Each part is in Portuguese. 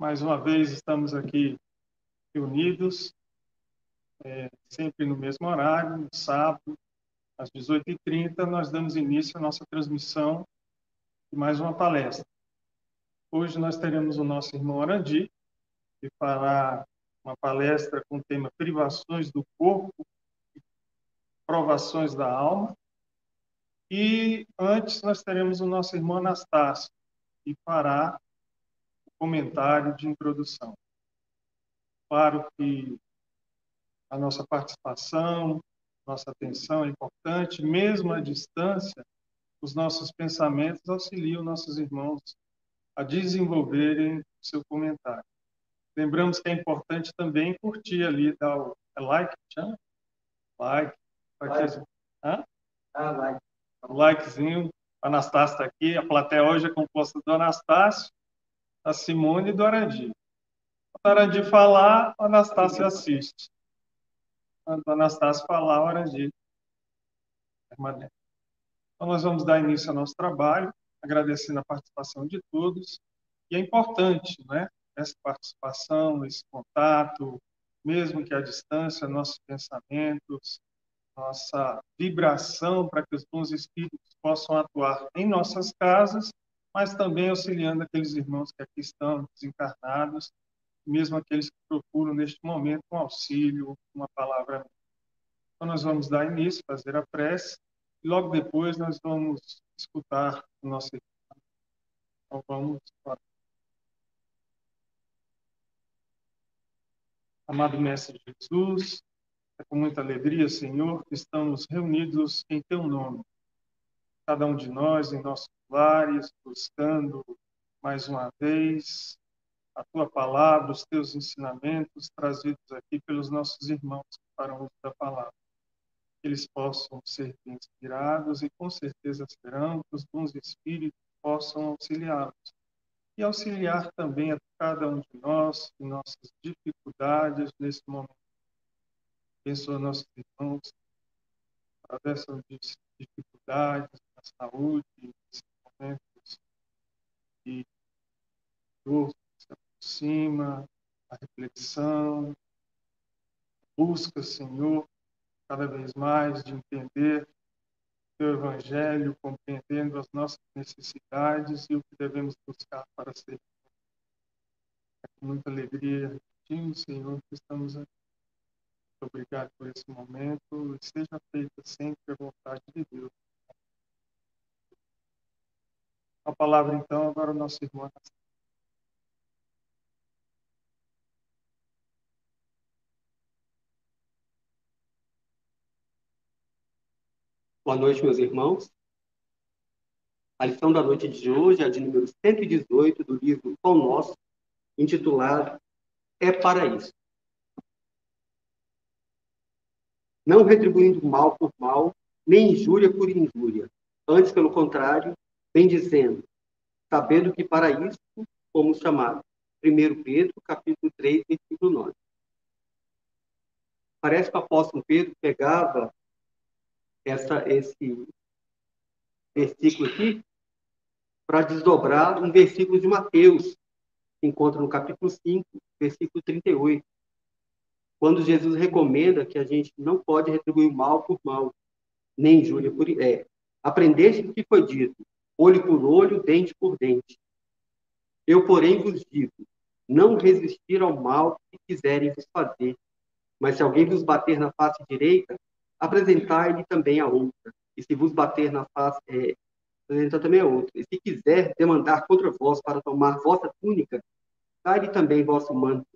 Mais uma vez estamos aqui reunidos, é, sempre no mesmo horário, no sábado, às 18h30, nós damos início à nossa transmissão de mais uma palestra. Hoje nós teremos o nosso irmão Arandi, que fará uma palestra com o tema Privações do Corpo, Provações da Alma. E antes nós teremos o nosso irmão Anastácio, que fará comentário de introdução. Claro que a nossa participação, nossa atenção é importante, mesmo à distância, os nossos pensamentos auxiliam nossos irmãos a desenvolverem o seu comentário. Lembramos que é importante também curtir ali, dar o é like, chama? Like. like. Hã? Ah, like. Um likezinho. Anastácio está aqui. A plateia hoje é composta do Anastácio, da Simone e do Arandi. Quando o Arandi falar, o Anastácio assiste. Quando o Anastácio falar, o Arandi permanece. Então, nós vamos dar início ao nosso trabalho, agradecendo a participação de todos. E é importante, né? Essa participação, esse contato, mesmo que à distância, nossos pensamentos, nossa vibração para que os bons espíritos possam atuar em nossas casas, mas também auxiliando aqueles irmãos que aqui estão desencarnados, mesmo aqueles que procuram neste momento um auxílio, uma palavra. Então nós vamos dar início, fazer a prece, e logo depois nós vamos escutar o nosso irmão. Então vamos Amado Mestre Jesus, é com muita alegria, Senhor, que estamos reunidos em Teu nome. Cada um de nós em nossos lares, buscando mais uma vez a Tua palavra, os Teus ensinamentos trazidos aqui pelos nossos irmãos que farão uso da palavra. Que eles possam ser inspirados e com certeza serão que os bons espíritos possam auxiliá-los e auxiliar também a cada um de nós em nossas dificuldades nesse momento abençoa nossos irmãos atravessam dificuldades na saúde, dor se aproxima, a reflexão, busca, Senhor, cada vez mais de entender o teu Evangelho, compreendendo as nossas necessidades e o que devemos buscar para ser. É com muita alegria, repetindo, Senhor, que estamos aqui obrigado por esse momento e seja feita sempre a vontade de Deus. A palavra, então, agora o nosso irmão. Boa noite, meus irmãos. A lição da noite de hoje é de número 118 do livro Pão Nosso, intitulado É para isso. não retribuindo mal por mal, nem injúria por injúria. Antes, pelo contrário, vem dizendo, sabendo que para isso fomos chamados. 1 Pedro, capítulo 3, versículo 9. Parece que o apóstolo Pedro pegava essa, esse versículo aqui para desdobrar um versículo de Mateus, que encontra no capítulo 5, versículo 38, quando Jesus recomenda que a gente não pode retribuir mal por mal, nem injúria por é, aprendeste o que foi dito, olho por olho, dente por dente. Eu, porém, vos digo, não resistir ao mal que quiserem vos fazer, mas se alguém vos bater na face direita, apresentai-lhe também a outra. E se vos bater na face, é, também a outra. E se quiser demandar contra vós para tomar vossa túnica, dai-lhe também vosso manto.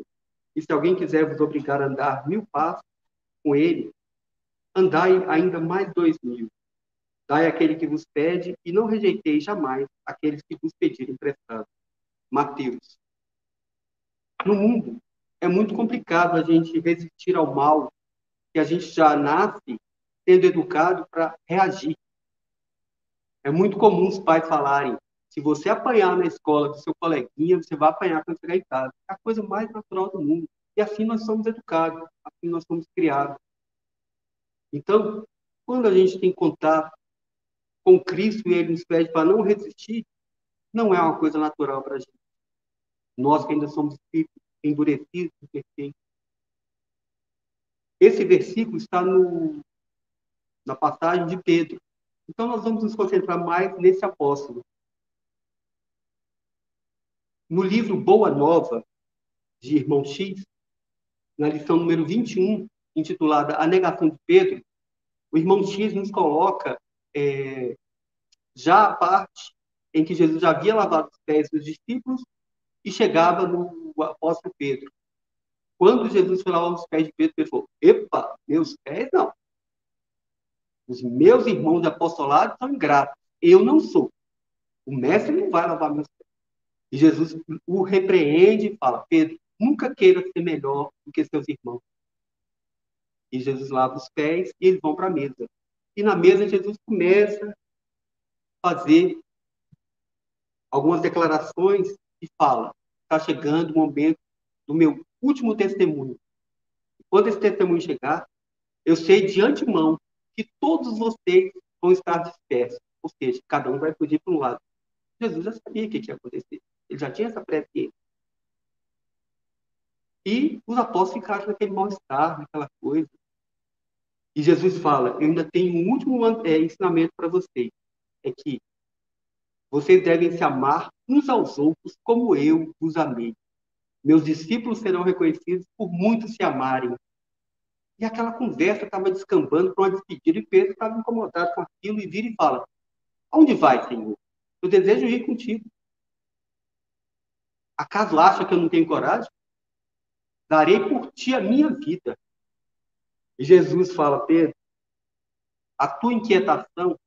E se alguém quiser vos obrigar a andar mil passos com ele, andai ainda mais dois mil. Dai aquele que vos pede e não rejeiteis jamais aqueles que vos pedirem emprestado. Mateus. No mundo, é muito complicado a gente resistir ao mal que a gente já nasce sendo educado para reagir. É muito comum os pais falarem: se você apanhar na escola com seu coleguinha, você vai apanhar quando chegar em casa. É a coisa mais natural do mundo. E assim nós somos educados, assim nós somos criados. Então, quando a gente tem contato com Cristo e ele nos pede para não resistir, não é uma coisa natural para a gente. Nós que ainda somos espíritos endurecidos, imperfeitos. Esse versículo está no, na passagem de Pedro. Então, nós vamos nos concentrar mais nesse apóstolo. No livro Boa Nova, de Irmão X, na lição número 21, intitulada A Negação de Pedro, o irmão X nos coloca é, já a parte em que Jesus já havia lavado os pés dos discípulos e chegava no apóstolo Pedro. Quando Jesus foi lavar os pés de Pedro, ele falou: Epa, meus pés não. Os meus irmãos de apostolado são ingratos. Eu não sou. O mestre não vai lavar meus pés. E Jesus o repreende e fala: Pedro, nunca queira ser melhor do que seus irmãos. E Jesus lava os pés e eles vão para a mesa. E na mesa Jesus começa a fazer algumas declarações e fala: está chegando o momento do meu último testemunho. Quando esse testemunho chegar, eu sei de antemão que todos vocês vão estar dispersos. Ou seja, cada um vai fugir para um lado. Jesus já sabia o que ia acontecer. Ele já tinha essa pré-ciência. E os apóstolos ficaram naquele mal-estar, naquela coisa. E Jesus fala: Eu ainda tenho um último é, ensinamento para vocês. É que vocês devem se amar uns aos outros como eu os amei. Meus discípulos serão reconhecidos por muitos se amarem. E aquela conversa estava descambando para uma despedida e Pedro estava incomodado com aquilo e vira e fala: Aonde vai, Senhor? Eu desejo ir contigo. Acaso acha que eu não tenho coragem? Darei por ti a minha vida. E Jesus fala, Pedro, a tua inquietação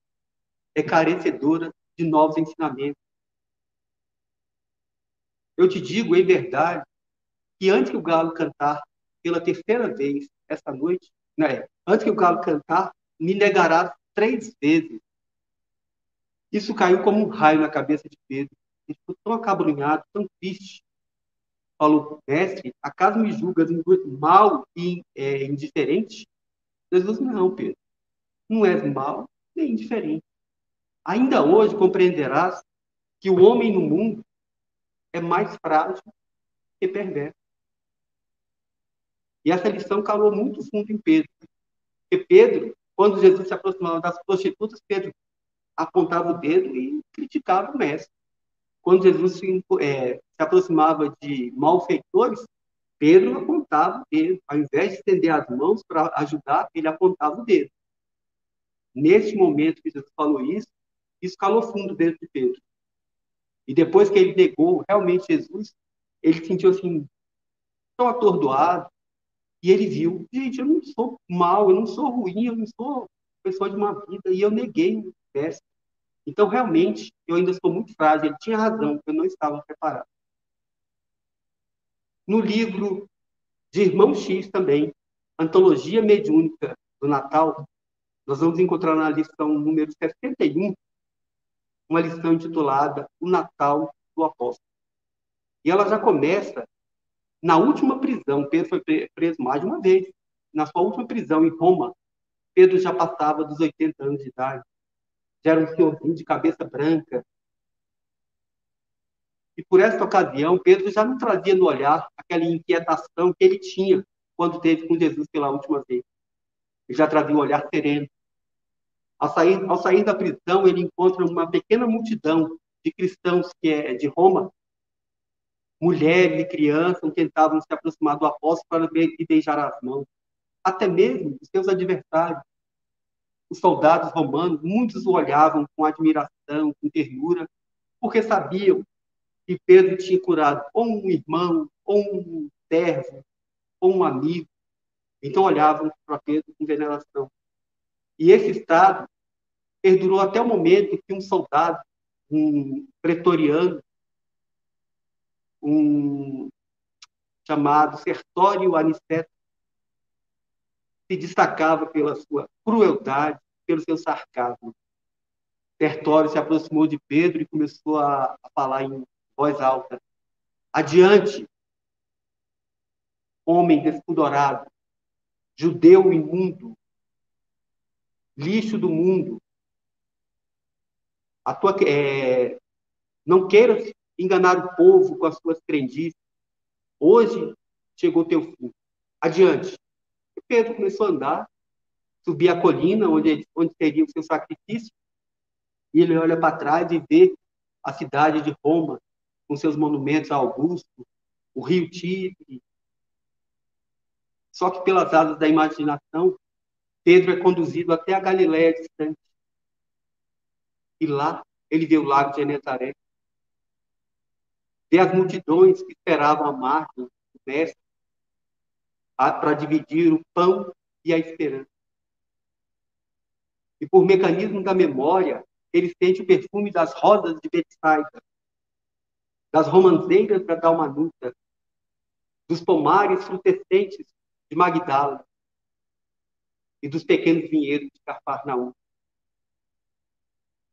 é carecedora de novos ensinamentos. Eu te digo em verdade que antes que o galo cantar pela terceira vez essa noite, né, antes que o galo cantar, me negará três vezes. Isso caiu como um raio na cabeça de Pedro. Ele ficou tão acabrunhado, tão triste. Falou, mestre, acaso me julgas mal e é, indiferente? Jesus, não, Pedro. Não és mal nem indiferente. Ainda hoje compreenderás que o homem no mundo é mais frágil que perverso. E essa lição calou muito fundo em Pedro. Porque Pedro, quando Jesus se aproximava das prostitutas, Pedro apontava o dedo e criticava o mestre. Quando Jesus se, é, se aproximava de malfeitores, Pedro apontava o dedo. Ao invés de estender as mãos para ajudar, ele apontava o dedo. Nesse momento que Jesus falou isso, isso calou fundo dentro de Pedro. E depois que ele negou realmente Jesus, ele sentiu assim, tão atordoado, e ele viu, gente, eu não sou mal, eu não sou ruim, eu não sou pessoa de uma vida, e eu neguei o. Então, realmente, eu ainda sou muito frágil. Ele tinha razão, eu não estava preparado. No livro de Irmão X também, Antologia Mediúnica do Natal, nós vamos encontrar na lição número 61, uma lição intitulada O Natal do Apóstolo. E ela já começa na última prisão. Pedro foi preso mais de uma vez. Na sua última prisão em Roma, Pedro já passava dos 80 anos de idade já era um senhorzinho de cabeça branca. E por esta ocasião, Pedro já não trazia no olhar aquela inquietação que ele tinha quando teve com Jesus pela última vez. Ele já trazia um olhar sereno. Ao sair, ao sair da prisão, ele encontra uma pequena multidão de cristãos que é de Roma, mulheres e crianças tentavam se aproximar do apóstolo para beijar as mãos. Até mesmo os seus adversários os soldados romanos, muitos o olhavam com admiração, com ternura, porque sabiam que Pedro tinha curado ou um irmão, ou um servo, ou um amigo. Então olhavam para Pedro com veneração. E esse estado perdurou até o momento que um soldado, um pretoriano, um chamado Sertório Aniceto, se destacava pela sua crueldade, pelo seu sarcasmo. Tertório se aproximou de Pedro e começou a, a falar em voz alta: Adiante, homem despudorado, judeu imundo, lixo do mundo. A tua, é, não queiras enganar o povo com as suas crendices. Hoje chegou teu fim. Adiante. Pedro começou a andar, subir a colina onde, onde teria o seu sacrifício, e ele olha para trás e vê a cidade de Roma, com seus monumentos a Augusto, o rio Tibre. Só que pelas asas da imaginação, Pedro é conduzido até a Galiléia distante. E lá ele vê o lago de Genezaré. Vê as multidões que esperavam a margem do mestre para dividir o pão e a esperança. E por mecanismo da memória, ele sente o perfume das rosas de Betsaida, das romãzeiras da Dalmanuta, dos pomares frutescentes de Magdala e dos pequenos vinhedos de Cafarnaum.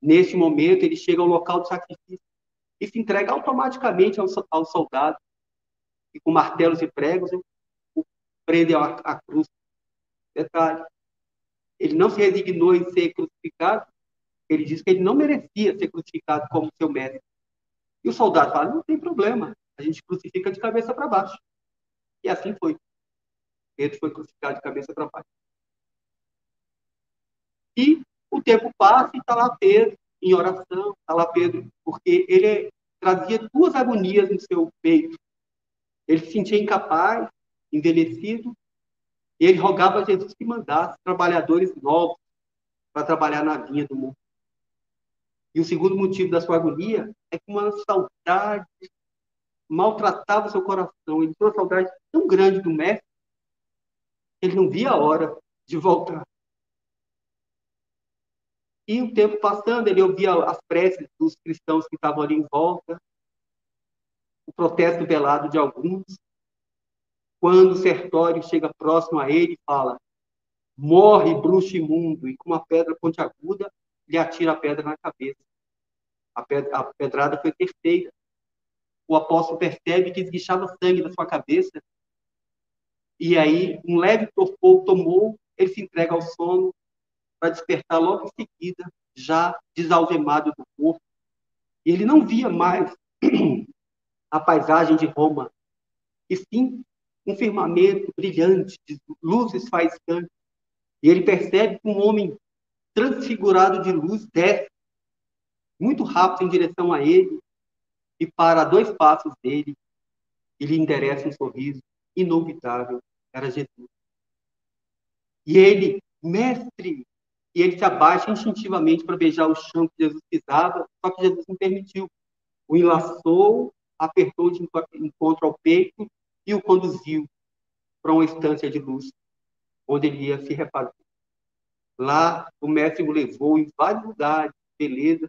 Neste momento, ele chega ao local do sacrifício e se entrega automaticamente ao, ao soldado, e com martelos e pregos prende à, à cruz. Detalhe, ele não se resignou em ser crucificado, ele diz que ele não merecia ser crucificado como seu mestre. E o soldado fala: não tem problema, a gente crucifica de cabeça para baixo. E assim foi. Pedro foi crucificado de cabeça para baixo. E o tempo passa e está lá Pedro em oração, está lá Pedro, porque ele trazia duas agonias no seu peito. Ele se sentia incapaz, envelhecido, e ele rogava a Jesus que mandasse trabalhadores novos para trabalhar na vinha do mundo. E o segundo motivo da sua agonia é que uma saudade maltratava seu coração. Ele tinha uma saudade tão grande do mestre, ele não via a hora de voltar. E o tempo passando, ele ouvia as preces dos cristãos que estavam ali em volta, o protesto velado de alguns. Quando o sertório chega próximo a ele, fala: Morre, bruxo imundo, e com uma pedra pontiaguda lhe atira a pedra na cabeça. A, a pedrada foi terceira. O apóstolo percebe que esguichava sangue na sua cabeça. E aí, um leve torpor tomou, ele se entrega ao sono para despertar logo em seguida, já desalgemado do corpo. E ele não via mais a paisagem de Roma, e sim um firmamento brilhante, de luzes faiscantes. E ele percebe que um homem transfigurado de luz desce muito rápido em direção a ele e para dois passos dele e lhe endereça um sorriso inolvidável. Era Jesus. E ele, mestre, e ele se abaixa instintivamente para beijar o chão que Jesus pisava, só que Jesus não permitiu. O enlaçou, apertou de encontro ao peito e o conduziu para uma estância de luz, onde ele ia se refazer. Lá, o mestre o levou em vários lugares, beleza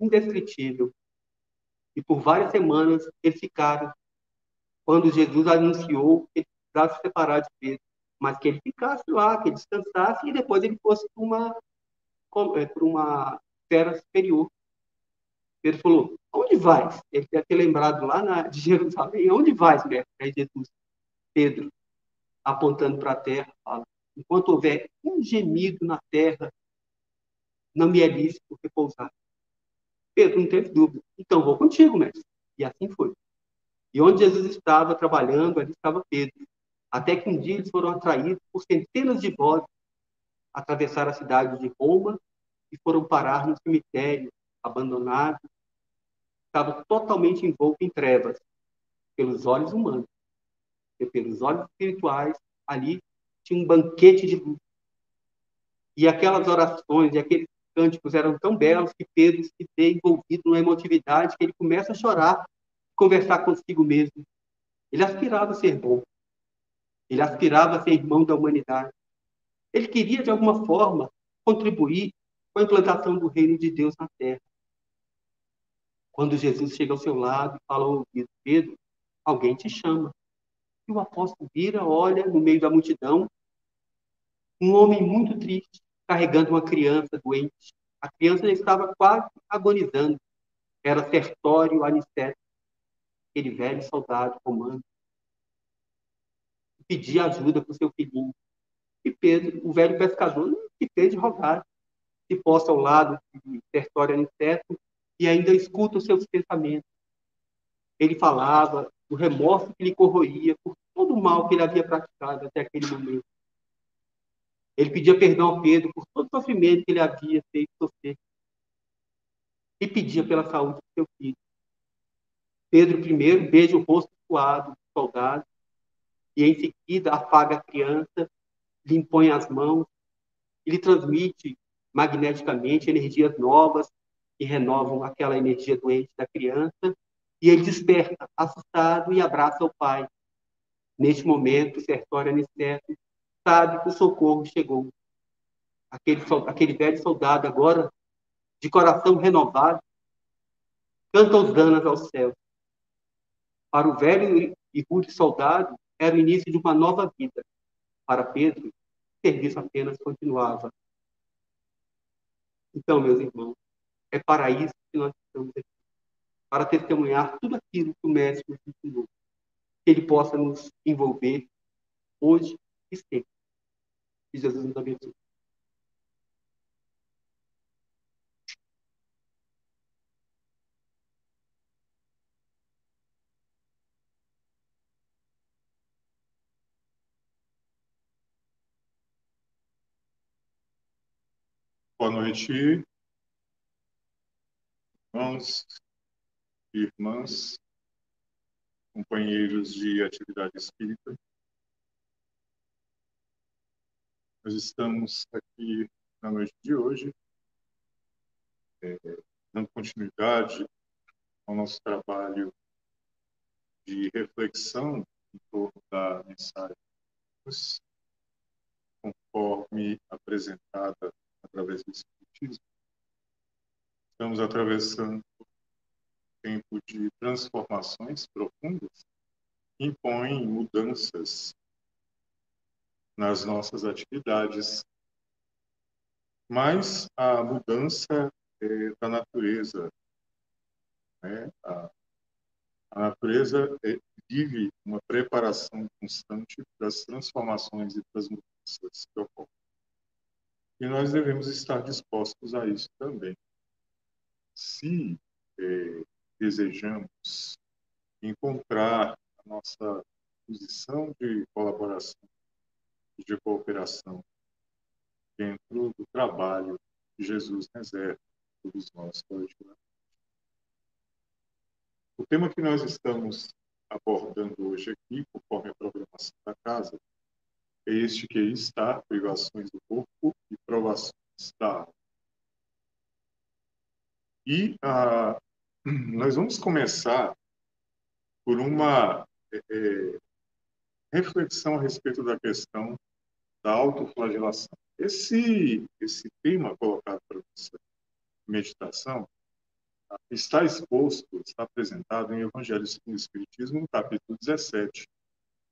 indescritível. E por várias semanas eles ficaram, quando Jesus anunciou que ele precisava se separar de Pedro mas que ele ficasse lá, que ele descansasse e depois ele fosse para uma, é, para uma esfera superior. Pedro falou: Onde vais? Ele deve ter lembrado lá na, de Jerusalém: Onde vais, mestre? Aí Jesus, Pedro, apontando para a terra, fala: Enquanto houver um gemido na terra, não me é lícito repousar. Pedro não teve dúvida. Então vou contigo, mestre. E assim foi. E onde Jesus estava trabalhando, ali estava Pedro. Até que um dia eles foram atraídos por centenas de vozes, atravessaram a cidade de Roma e foram parar no cemitério abandonado. Estava totalmente envolto em trevas, pelos olhos humanos. E pelos olhos espirituais, ali tinha um banquete de luz. E aquelas orações e aqueles cânticos eram tão belos que Pedro se vê envolvido numa emotividade que ele começa a chorar, conversar consigo mesmo. Ele aspirava a ser bom. Ele aspirava a ser irmão da humanidade. Ele queria, de alguma forma, contribuir com a implantação do reino de Deus na terra. Quando Jesus chega ao seu lado e fala ao ouvido, Pedro, alguém te chama. E o apóstolo vira, olha no meio da multidão, um homem muito triste, carregando uma criança doente. A criança estava quase agonizando. Era Sertório Aniceto, aquele velho soldado romano pedir ajuda para o seu filhinho. E Pedro, o velho pescador, não se fez de rogar, se posta ao lado de Sertório Aniceto e ainda escuta os seus pensamentos. ele falava do remorso que lhe corroía por todo o mal que ele havia praticado até aquele momento. Ele pedia perdão a Pedro por todo o sofrimento que ele havia feito sofrer. E pedia pela saúde do seu filho. Pedro primeiro beija o rosto suado do soldado e em seguida afaga a criança, lhe impõe as mãos e lhe transmite magneticamente energias novas que renovam aquela energia doente da criança e ele desperta, assustado, e abraça o pai. Neste momento, Sertório Aniceto sabe que o socorro chegou. Aquele, aquele velho soldado, agora, de coração renovado, canta os danos ao céu. Para o velho e rude soldado, era o início de uma nova vida. Para Pedro, o serviço apenas continuava. Então, meus irmãos, é para isso que nós estamos aqui para testemunhar tudo aquilo que o Mestre nos ensinou. Que ele possa nos envolver hoje e sempre. Que Jesus nos abençoe. Boa noite, irmãos, irmãs, companheiros de atividade espírita. Nós estamos aqui na noite de hoje, é, dando continuidade ao nosso trabalho de reflexão em torno da mensagem conforme apresentada através do Espiritismo. Estamos atravessando tempo de transformações profundas impõe mudanças nas nossas atividades. Mas a mudança é da natureza. Né? A, a natureza é, vive uma preparação constante das transformações e das mudanças que ocorrem. E nós devemos estar dispostos a isso também. Se é, desejamos encontrar a nossa posição de colaboração e de cooperação dentro do trabalho que Jesus reserva a todos nós. O tema que nós estamos abordando hoje aqui, conforme a programação da casa, é este que está, privações do corpo e provações da alma. E a, nós vamos começar por uma é, é, reflexão a respeito da questão da autoflagelação. Esse, esse tema colocado para essa meditação está exposto, está apresentado em Evangelho segundo o Espiritismo, no capítulo 17,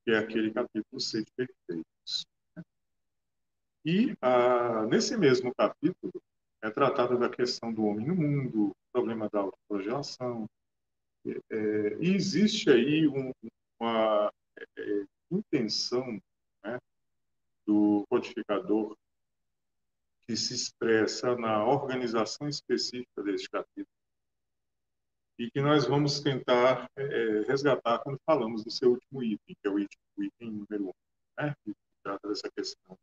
que é aquele capítulo Sede Perfeitos. E, ah, nesse mesmo capítulo, é tratado da questão do homem no mundo, problema da autoflagelação. É, é, e existe aí um, uma é, intenção né, do codificador que se expressa na organização específica deste capítulo e que nós vamos tentar é, resgatar quando falamos do seu último item, que é o item, o item número um, né, que trata dessa questão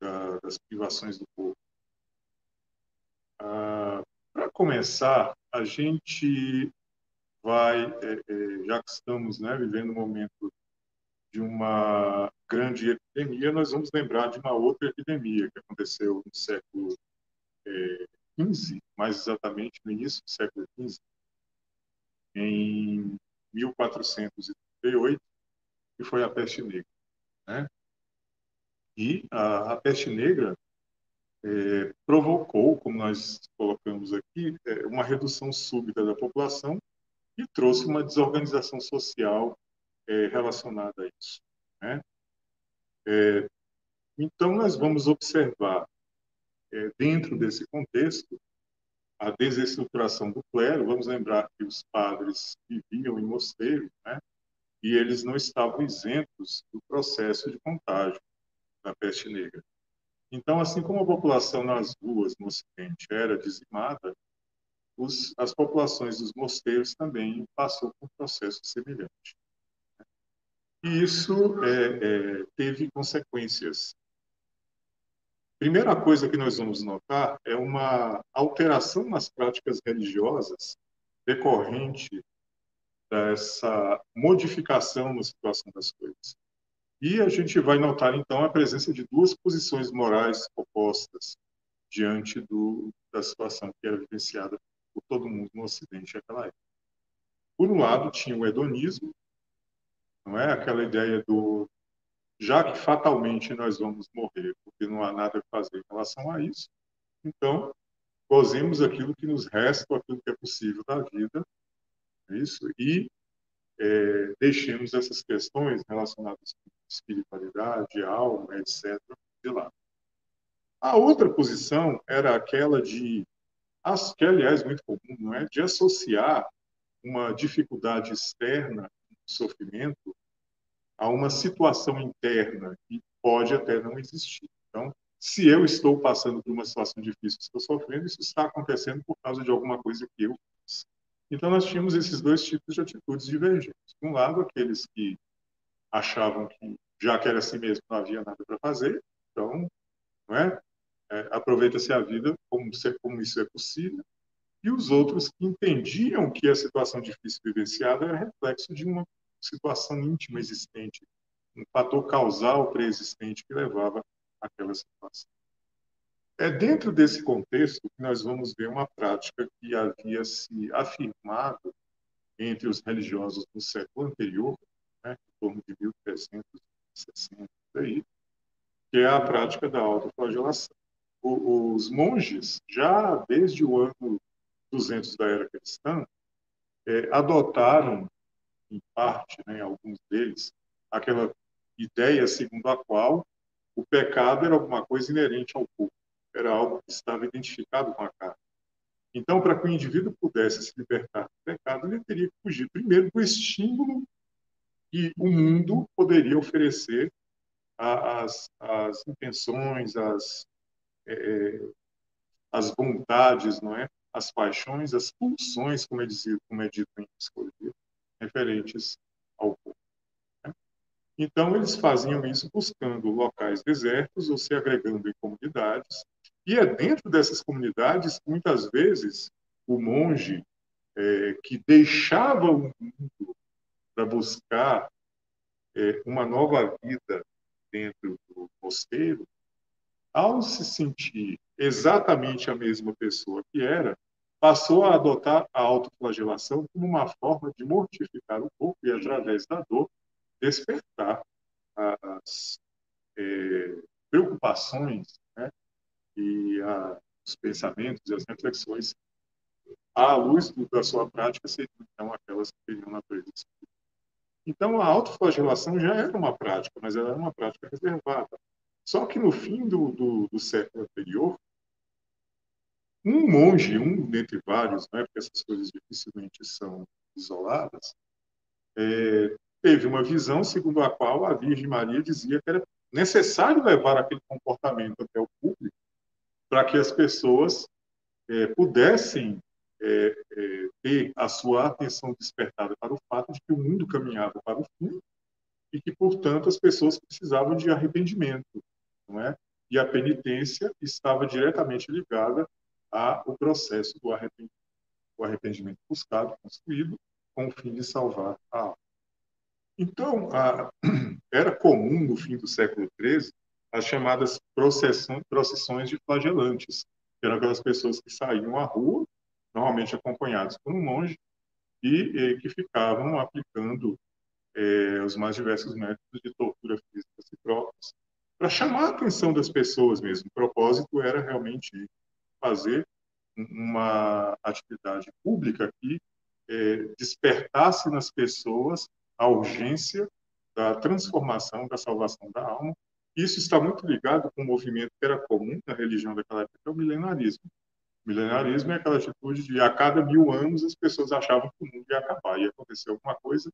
da, das privações do corpo. Ah, Para começar, a gente vai, é, é, já que estamos né, vivendo um momento de uma grande epidemia, nós vamos lembrar de uma outra epidemia que aconteceu no século XV, é, mais exatamente no início do século XV, em 1438, que foi a peste negra. Né? E a, a peste negra é, provocou, como nós colocamos aqui, é, uma redução súbita da população e trouxe uma desorganização social é, relacionada a isso. Né? É, então, nós vamos observar, é, dentro desse contexto, a desestruturação do clero. Vamos lembrar que os padres viviam em mosteiros, né? e eles não estavam isentos do processo de contágio da peste negra. Então, assim como a população nas ruas no Ocidente era dizimada, os, as populações dos mosteiros também passou por um processo semelhante. E isso é, é, teve consequências. Primeira coisa que nós vamos notar é uma alteração nas práticas religiosas decorrente dessa modificação na situação das coisas. E a gente vai notar, então, a presença de duas posições morais opostas diante do, da situação que era vivenciada por todo mundo no Ocidente naquela época. Por um lado, tinha o hedonismo, não é aquela ideia do já que fatalmente nós vamos morrer, porque não há nada a fazer em relação a isso, então gozemos aquilo que nos resta, aquilo que é possível da vida, é isso, e é, deixemos essas questões relacionadas com espiritualidade, alma, etc., de lado. A outra posição era aquela de, que aliás, muito comum, não é? de associar uma dificuldade externa, um sofrimento, a uma situação interna que pode até não existir. Então, se eu estou passando por uma situação difícil, estou sofrendo, isso está acontecendo por causa de alguma coisa que eu fiz. Então, nós tínhamos esses dois tipos de atitudes divergentes. De um lado, aqueles que achavam que, já que era assim mesmo, não havia nada para fazer, então, não é? é aproveita-se a vida como, como isso é possível. E os outros que entendiam que a situação difícil vivenciada era reflexo de uma situação íntima existente, um fator causal pré-existente que levava àquela situação. É dentro desse contexto que nós vamos ver uma prática que havia se afirmado entre os religiosos do século anterior, torno de 1360, aí, que é a prática da autoflagelação. Os monges, já desde o ano 200 da era cristã, é, adotaram, em parte, né, alguns deles, aquela ideia segundo a qual o pecado era alguma coisa inerente ao corpo era algo que estava identificado com a carne. Então, para que o indivíduo pudesse se libertar do pecado, ele teria que fugir primeiro do estímulo que o mundo poderia oferecer às, às intenções, às, é, às vontades, não é? as paixões, as pulsões, como é, dito, como é dito em psicologia, referentes ao corpo. Né? Então, eles faziam isso buscando locais desertos ou se agregando em comunidades, e é dentro dessas comunidades que, muitas vezes, o monge é, que deixava o mundo para buscar é, uma nova vida dentro do mosteiro, ao se sentir exatamente a mesma pessoa que era, passou a adotar a autoflagelação como uma forma de mortificar o corpo e, através da dor, despertar as é, preocupações e a, os pensamentos e as reflexões à luz da sua prática seriam então aquelas que teriam natureza. Então a autoflagelação já era uma prática, mas ela era uma prática reservada. Só que no fim do, do, do século anterior, um monge, um dentre vários, né, porque essas coisas dificilmente são isoladas, é, teve uma visão segundo a qual a Virgem Maria dizia que era necessário levar aquele comportamento até o público para que as pessoas é, pudessem é, é, ter a sua atenção despertada para o fato de que o mundo caminhava para o fim e que, portanto, as pessoas precisavam de arrependimento, não é? E a penitência estava diretamente ligada ao processo do arrependimento, o arrependimento buscado, construído, com o fim de salvar a alma. Então, a, era comum no fim do século XIII as chamadas procissões de flagelantes, que eram aquelas pessoas que saíam à rua, normalmente acompanhados por um monge, e, e que ficavam aplicando é, os mais diversos métodos de tortura física e próprios, para chamar a atenção das pessoas mesmo. O propósito era realmente fazer uma atividade pública que é, despertasse nas pessoas a urgência da transformação, da salvação da alma, isso está muito ligado com um movimento que era comum na religião daquela época, que é o milenarismo. Milenarismo é aquela atitude de a cada mil anos as pessoas achavam que o mundo ia acabar, ia acontecer alguma coisa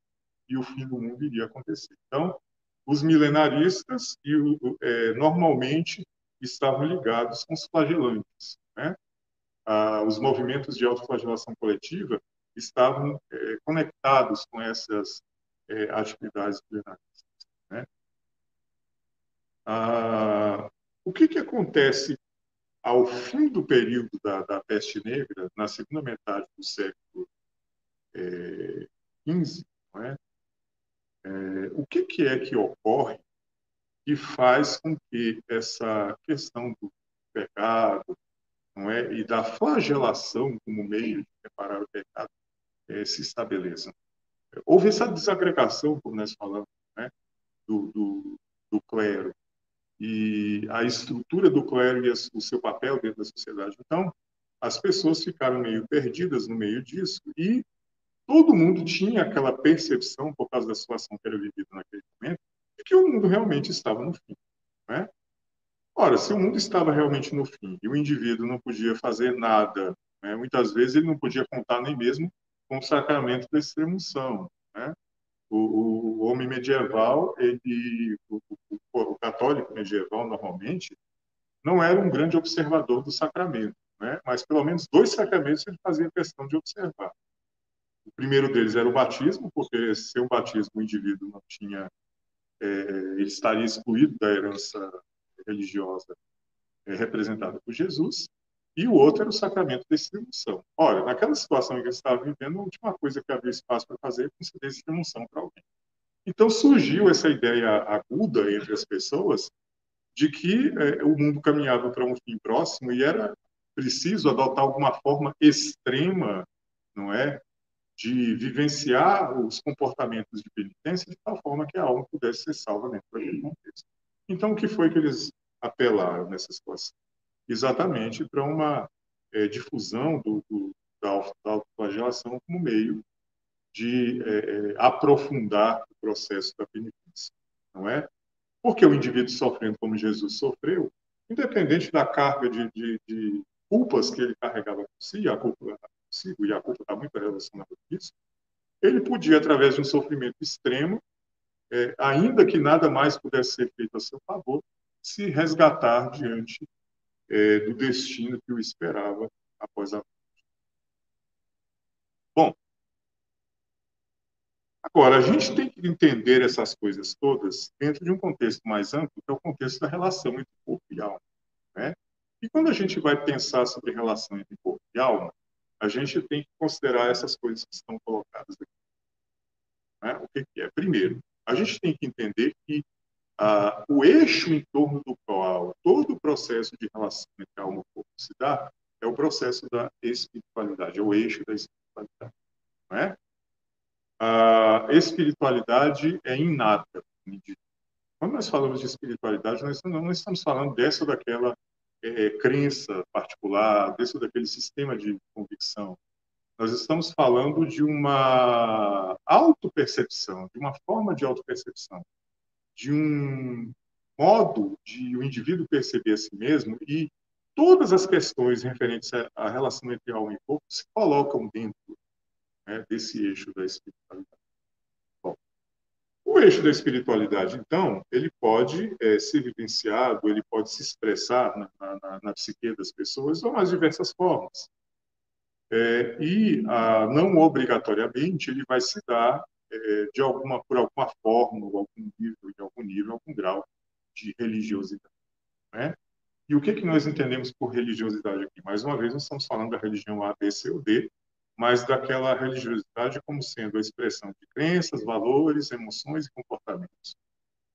e o fim do mundo iria acontecer. Então, os milenaristas e, é, normalmente estavam ligados com os flagelantes, né? ah, os movimentos de autoflagelação coletiva estavam é, conectados com essas é, atividades plenárias. Né? Ah, o que, que acontece ao fim do período da, da peste negra, na segunda metade do século XV, é, é, o que, que é que ocorre que faz com que essa questão do pecado não é, e da flagelação como meio de reparar o pecado é, se estabeleça. Houve essa desagregação, como nós falamos, né, do, do, do clero. E a estrutura do clero e o seu papel dentro da sociedade. Então, as pessoas ficaram meio perdidas no meio disso e todo mundo tinha aquela percepção, por causa da situação que era vivida naquele momento, de que o mundo realmente estava no fim. Né? Ora, se o mundo estava realmente no fim e o indivíduo não podia fazer nada, né? muitas vezes ele não podia contar nem mesmo com o sacramento da extremunção. Né? O, o, homem medieval, ele, o, o, o, católico medieval, normalmente, não era um grande observador do sacramento, né? mas pelo menos dois sacramentos ele fazia questão de observar. O primeiro deles era o batismo, porque sem o batismo o indivíduo não tinha, é, ele estaria excluído da herança religiosa é, representada por Jesus e o outro era o sacramento da extremunção. Ora, naquela situação em que ele estava vivendo, a última coisa que havia espaço para fazer era conceder extremunção para alguém. Então surgiu essa ideia aguda entre as pessoas de que é, o mundo caminhava para um fim próximo e era preciso adotar alguma forma extrema, não é, de vivenciar os comportamentos de penitência de tal forma que a alma pudesse ser salva dentro daquele contexto. Então, o que foi que eles apelaram nessa situação? exatamente para uma é, difusão do, do, da autoflagelação como meio de é, é, aprofundar o processo da penitência, não é? Porque o indivíduo sofrendo como Jesus sofreu, independente da carga de, de, de culpas que ele carregava si, a culpa consigo, e a culpa está muito relacionada com isso, ele podia, através de um sofrimento extremo, é, ainda que nada mais pudesse ser feito a seu favor, se resgatar diante é, do destino que o esperava após a morte. Bom, agora, a gente tem que entender essas coisas todas dentro de um contexto mais amplo, que é o contexto da relação entre corpo e alma. Né? E quando a gente vai pensar sobre relação entre corpo e alma, a gente tem que considerar essas coisas que estão colocadas aqui. Né? O que, que é? Primeiro, a gente tem que entender que ah, o eixo em torno do qual todo o processo de relação entre alma e corpo se dá é o processo da espiritualidade, é o eixo da espiritualidade. Não é? A espiritualidade é inata. Quando nós falamos de espiritualidade, nós não estamos falando dessa ou daquela é, crença particular, desse ou daquele sistema de convicção. Nós estamos falando de uma autopercepção, de uma forma de autopercepção de um modo de o indivíduo perceber a si mesmo e todas as questões referentes à relação entre alma e corpo se colocam dentro né, desse eixo da espiritualidade. Bom, o eixo da espiritualidade, então, ele pode é, ser vivenciado, ele pode se expressar na, na, na psique das pessoas de mais diversas formas. É, e, a, não obrigatoriamente, ele vai se dar é, de alguma por alguma forma, ou algum nível, de algum nível, algum grau de religiosidade. Né? E o que, que nós entendemos por religiosidade aqui? Mais uma vez, nós estamos falando da religião A, B, C ou D, mas daquela religiosidade como sendo a expressão de crenças, valores, emoções e comportamentos.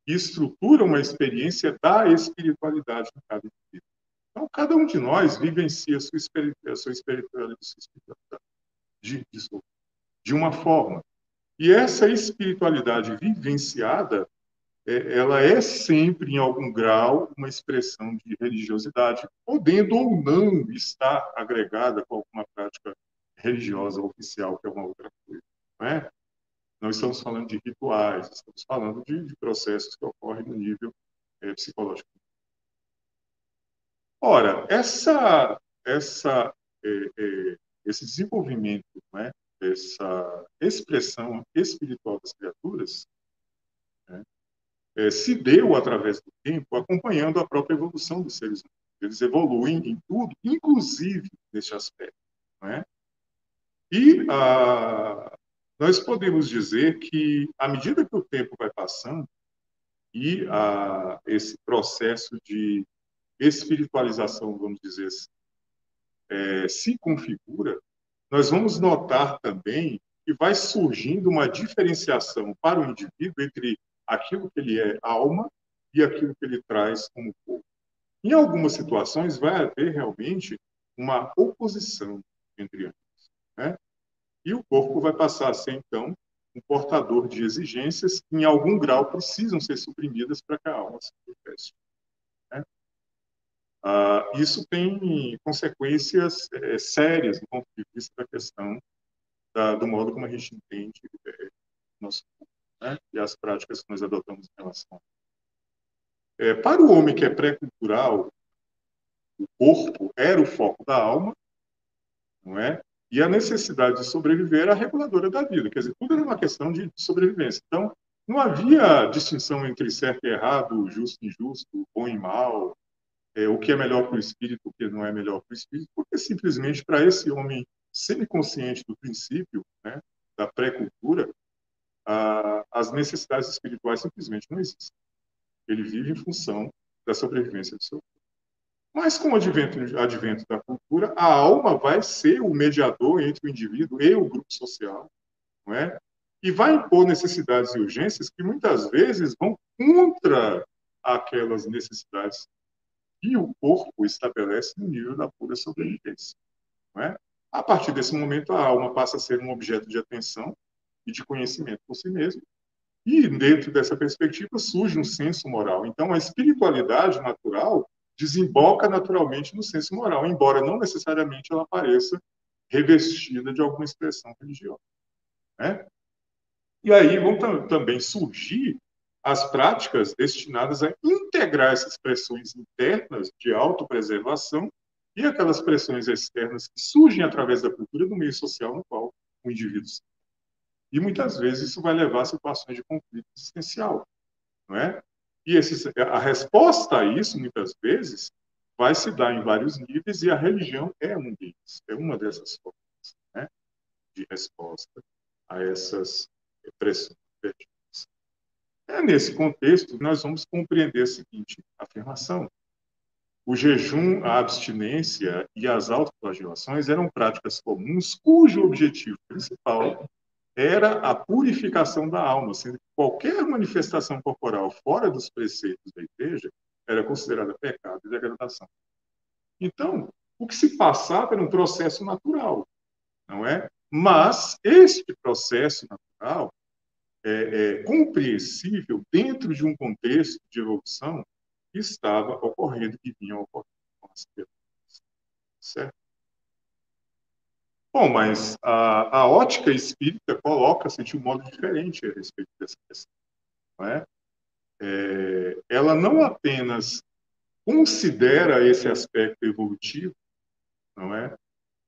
E estrutura uma experiência da espiritualidade em cada indivíduo. Então, cada um de nós vivencia a sua espiritualidade, a sua espiritualidade de, de, uma forma. E essa espiritualidade vivenciada, é, ela é sempre, em algum grau, uma expressão de religiosidade, podendo ou não estar agregada com religiosa oficial, que é uma outra coisa. Não é? Não estamos falando de rituais, estamos falando de, de processos que ocorrem no nível é, psicológico. Ora, essa, essa, é, é, esse desenvolvimento é, essa expressão espiritual das criaturas né, se deu através do tempo, acompanhando a própria evolução dos seres humanos. Eles evoluem em tudo, inclusive neste aspecto. E ah, nós podemos dizer que, à medida que o tempo vai passando, e ah, esse processo de espiritualização, vamos dizer assim, é, se configura, nós vamos notar também que vai surgindo uma diferenciação para o indivíduo entre aquilo que ele é alma e aquilo que ele traz como corpo. Em algumas situações vai haver realmente uma oposição entre ambos? E o corpo vai passar a ser então um portador de exigências que em algum grau precisam ser suprimidas para que a alma se manifeste. Né? Ah, isso tem consequências é, sérias do ponto de vista da questão da, do modo como a gente entende é, nosso corpo né? e as práticas que nós adotamos em relação é, para o homem que é pré-cultural, o corpo era o foco da alma, não é? E a necessidade de sobreviver era a reguladora da vida. Quer dizer, tudo era uma questão de sobrevivência. Então, não havia distinção entre certo e errado, justo e injusto, bom e mal, é, o que é melhor para o espírito, o que não é melhor para o espírito, porque simplesmente para esse homem semiconsciente do princípio, né, da pré-cultura, as necessidades espirituais simplesmente não existem. Ele vive em função da sobrevivência do seu corpo. Mas com o advento, advento da cultura, a alma vai ser o mediador entre o indivíduo e o grupo social, não é? E vai impor necessidades e urgências que muitas vezes vão contra aquelas necessidades que o corpo estabelece no nível da pura sobrevivência. É? A partir desse momento, a alma passa a ser um objeto de atenção e de conhecimento por si mesmo, e dentro dessa perspectiva surge um senso moral. Então, a espiritualidade natural desemboca naturalmente no senso moral, embora não necessariamente ela apareça revestida de alguma expressão religiosa. Né? E aí vão também surgir as práticas destinadas a integrar essas pressões internas de autopreservação e aquelas pressões externas que surgem através da cultura do meio social no qual o indivíduo se e muitas vezes isso vai levar a situações de conflito existencial, não é? E esse, a resposta a isso, muitas vezes, vai se dar em vários níveis e a religião é um deles, é uma dessas formas né, de resposta a essas pressões É nesse contexto que nós vamos compreender a seguinte afirmação. O jejum, a abstinência e as autoflagelações eram práticas comuns cujo objetivo principal era a purificação da alma, sendo que qualquer manifestação corporal fora dos preceitos da igreja era considerada pecado e degradação. Então, o que se passava era um processo natural, não é? Mas este processo natural é, é compreensível dentro de um contexto de evolução que estava ocorrendo, que vinha ocorrendo com as pessoas, certo? Bom, mas a, a ótica espírita coloca-se de um modo diferente a respeito dessa questão. Não é? É, ela não apenas considera esse aspecto evolutivo, não é?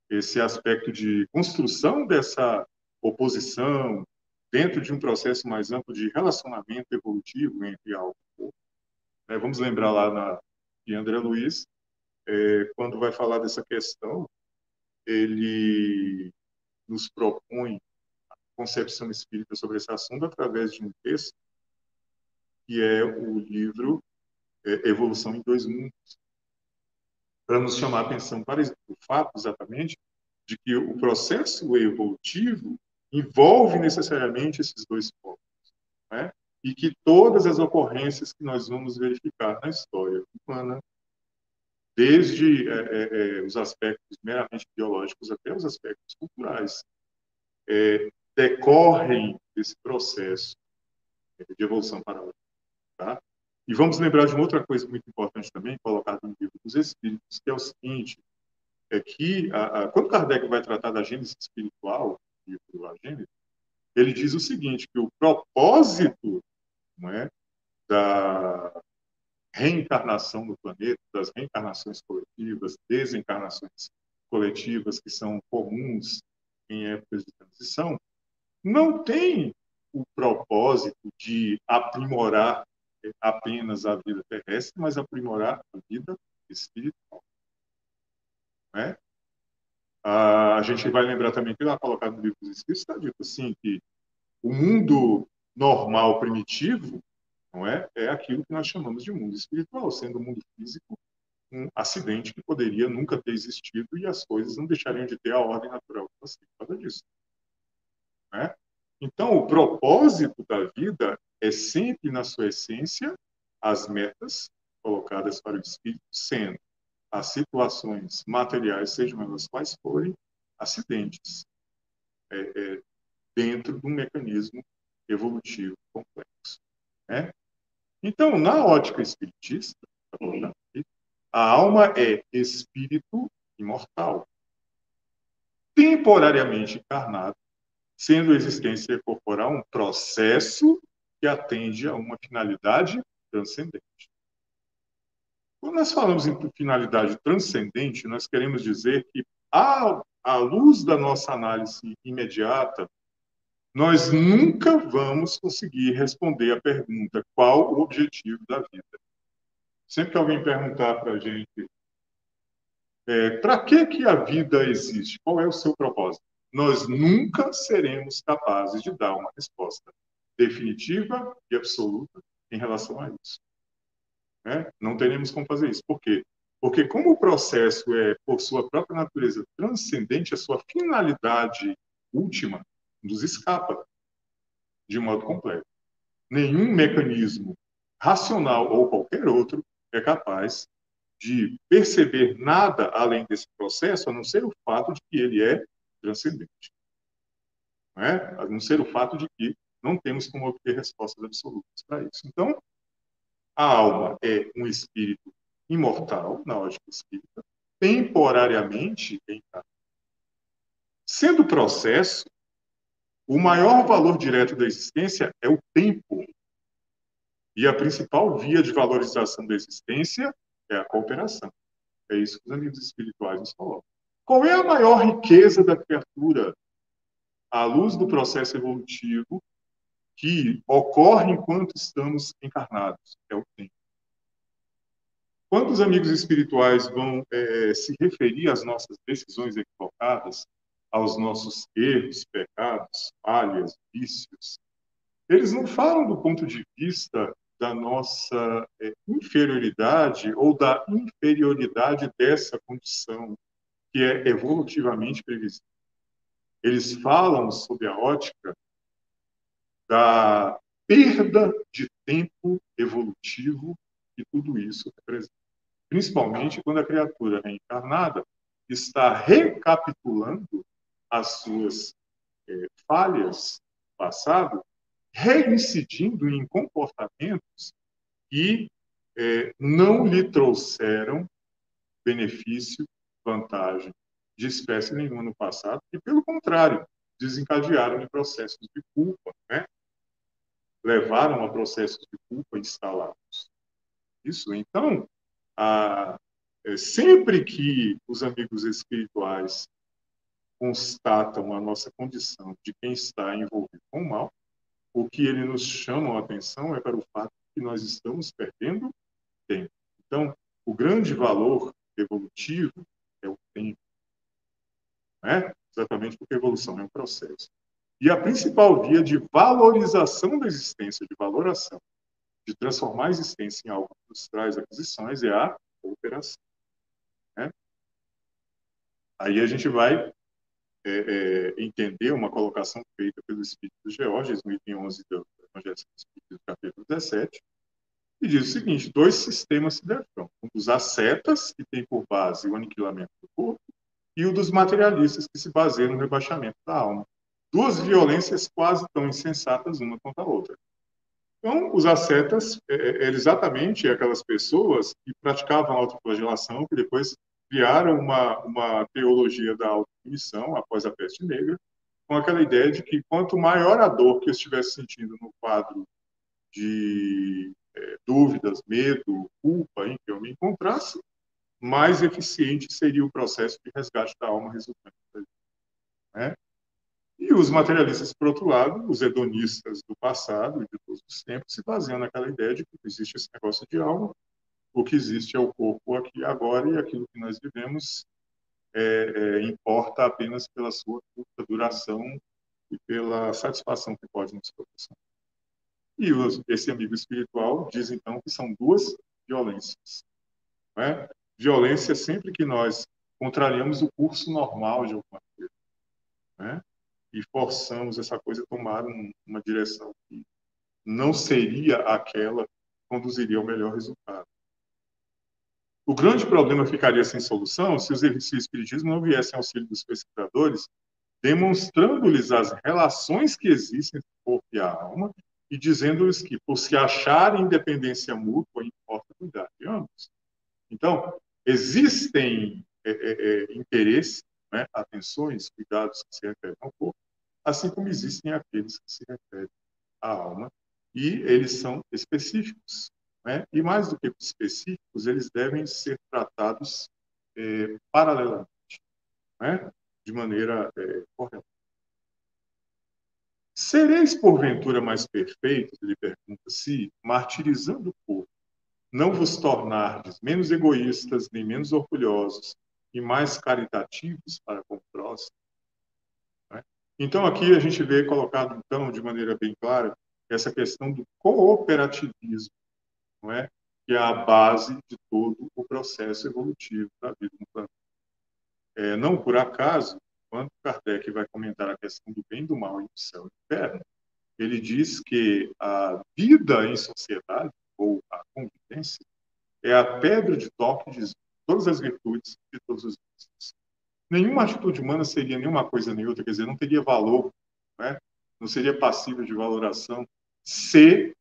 Esse aspecto de construção dessa oposição dentro de um processo mais amplo de relacionamento evolutivo entre algo e corpo. É, vamos lembrar lá na, de André Luiz, é, quando vai falar dessa questão ele nos propõe a concepção espírita sobre esse assunto através de um texto que é o livro é, Evolução em Dois Mundos, para nos chamar a atenção para o fato, exatamente, de que o processo evolutivo envolve necessariamente esses dois pontos, né? e que todas as ocorrências que nós vamos verificar na história humana desde é, é, é, os aspectos meramente biológicos até os aspectos culturais, é, decorrem desse processo de evolução para outra. Tá? E vamos lembrar de uma outra coisa muito importante também, colocada no livro dos Espíritos, que é o seguinte, é que a, a, quando Kardec vai tratar da gênese espiritual, livro Gênese, ele diz o seguinte, que o propósito não é, da, reencarnação no planeta, das reencarnações coletivas, desencarnações coletivas que são comuns em épocas de transição, não tem o propósito de aprimorar apenas a vida terrestre, mas aprimorar a vida espiritual. Né? a gente vai lembrar também que lá colocado no livro dos Espíritos está dito assim que o mundo normal primitivo não é é aquilo que nós chamamos de mundo espiritual, sendo o mundo físico um acidente que poderia nunca ter existido e as coisas não deixariam de ter a ordem natural que você por causa disso. Né? Então, o propósito da vida é sempre, na sua essência, as metas colocadas para o espírito, sendo as situações materiais, sejam elas quais forem, acidentes, é, é, dentro de um mecanismo evolutivo complexo. Né? Então, na ótica espiritista, a alma é espírito imortal, temporariamente encarnado, sendo a existência corporal um processo que atende a uma finalidade transcendente. Quando nós falamos em finalidade transcendente, nós queremos dizer que, à, à luz da nossa análise imediata, nós nunca vamos conseguir responder a pergunta qual o objetivo da vida. Sempre que alguém perguntar para a gente é, para que, que a vida existe, qual é o seu propósito, nós nunca seremos capazes de dar uma resposta definitiva e absoluta em relação a isso. Né? Não teremos como fazer isso. Por quê? Porque como o processo é, por sua própria natureza, transcendente, a sua finalidade última nos escapa de modo completo. Nenhum mecanismo racional ou qualquer outro é capaz de perceber nada além desse processo, a não ser o fato de que ele é transcendente. Não é? A não ser o fato de que não temos como obter respostas absolutas para isso. Então, a alma é um espírito imortal, na lógica espírita, temporariamente encarnado. Sendo processo, o maior valor direto da existência é o tempo. E a principal via de valorização da existência é a cooperação. É isso que os amigos espirituais nos colocam. Qual é a maior riqueza da criatura? À luz do processo evolutivo que ocorre enquanto estamos encarnados, é o tempo. Quando os amigos espirituais vão é, se referir às nossas decisões equivocadas, aos nossos erros, pecados, falhas, vícios, eles não falam do ponto de vista da nossa é, inferioridade ou da inferioridade dessa condição que é evolutivamente previsível. Eles falam sob a ótica da perda de tempo evolutivo que tudo isso representa. Principalmente quando a criatura reencarnada está recapitulando as suas é, falhas do passado, reincidindo em comportamentos que é, não lhe trouxeram benefício, vantagem de espécie nenhuma no passado, e, pelo contrário, desencadearam em processos de culpa, né? levaram a processos de culpa instalados. Isso, então, a, é, sempre que os amigos espirituais constatam a nossa condição de quem está envolvido com o mal, o que eles nos chamam a atenção é para o fato que nós estamos perdendo tempo. Então, o grande valor evolutivo é o tempo. Né? Exatamente porque a evolução é um processo. E a principal via de valorização da existência, de valoração, de transformar a existência em algo que nos traz aquisições, é a cooperação. Né? Aí a gente vai é, é, entender uma colocação feita pelo Espírito de Georges, no item 11 do Evangelho capítulo 17, e diz o seguinte: dois sistemas se defrontam. Um dos ascetas, que tem por base o aniquilamento do corpo, e o dos materialistas, que se baseia no rebaixamento da alma duas violências quase tão insensatas uma contra a outra. Então, os ascetas é, é, é exatamente aquelas pessoas que praticavam autoflagelação, que depois criaram uma, uma teologia da autopunição após a peste negra, com aquela ideia de que quanto maior a dor que eu estivesse sentindo no quadro de é, dúvidas, medo, culpa em que eu me encontrasse, mais eficiente seria o processo de resgate da alma resultante. Né? E os materialistas, por outro lado, os hedonistas do passado e de todos os tempos, se baseiam naquela ideia de que existe esse negócio de alma o que existe é o corpo aqui agora e aquilo que nós vivemos é, é, importa apenas pela sua curta duração e pela satisfação que pode nos proporcionar. E os, esse amigo espiritual diz então que são duas violências. É? Violência sempre que nós contrariamos o curso normal de alguma coisa. Né? E forçamos essa coisa a tomar um, uma direção que não seria aquela que conduziria ao melhor resultado. O grande problema ficaria sem solução se, os, se o Espiritismo não viesse ao auxílio dos pesquisadores, demonstrando-lhes as relações que existem entre o corpo e a alma e dizendo-lhes que, por se acharem independência mútua, importa cuidar de ambos. Então, existem é, é, é, interesses, né, atenções, cuidados que se referem ao corpo, assim como existem aqueles que se referem à alma, e eles são específicos. Né? E mais do que específicos, eles devem ser tratados é, paralelamente, né? de maneira é, correta. Sereis, porventura, mais perfeitos? Ele pergunta se, martirizando o corpo, não vos tornardes menos egoístas, nem menos orgulhosos, e mais caritativos para com o próximo. Né? Então, aqui a gente vê colocado, então, de maneira bem clara, essa questão do cooperativismo não é? que é a base de todo o processo evolutivo da vida no planeta. É, não por acaso, quando Kardec vai comentar a questão do bem e do mal e do céu e inferno, ele diz que a vida em sociedade, ou a convivência, é a pedra de toque de todas as virtudes de todos os vícios. Nenhuma atitude humana seria nenhuma coisa nem outra, quer dizer, não teria valor, né? não seria passível de valoração se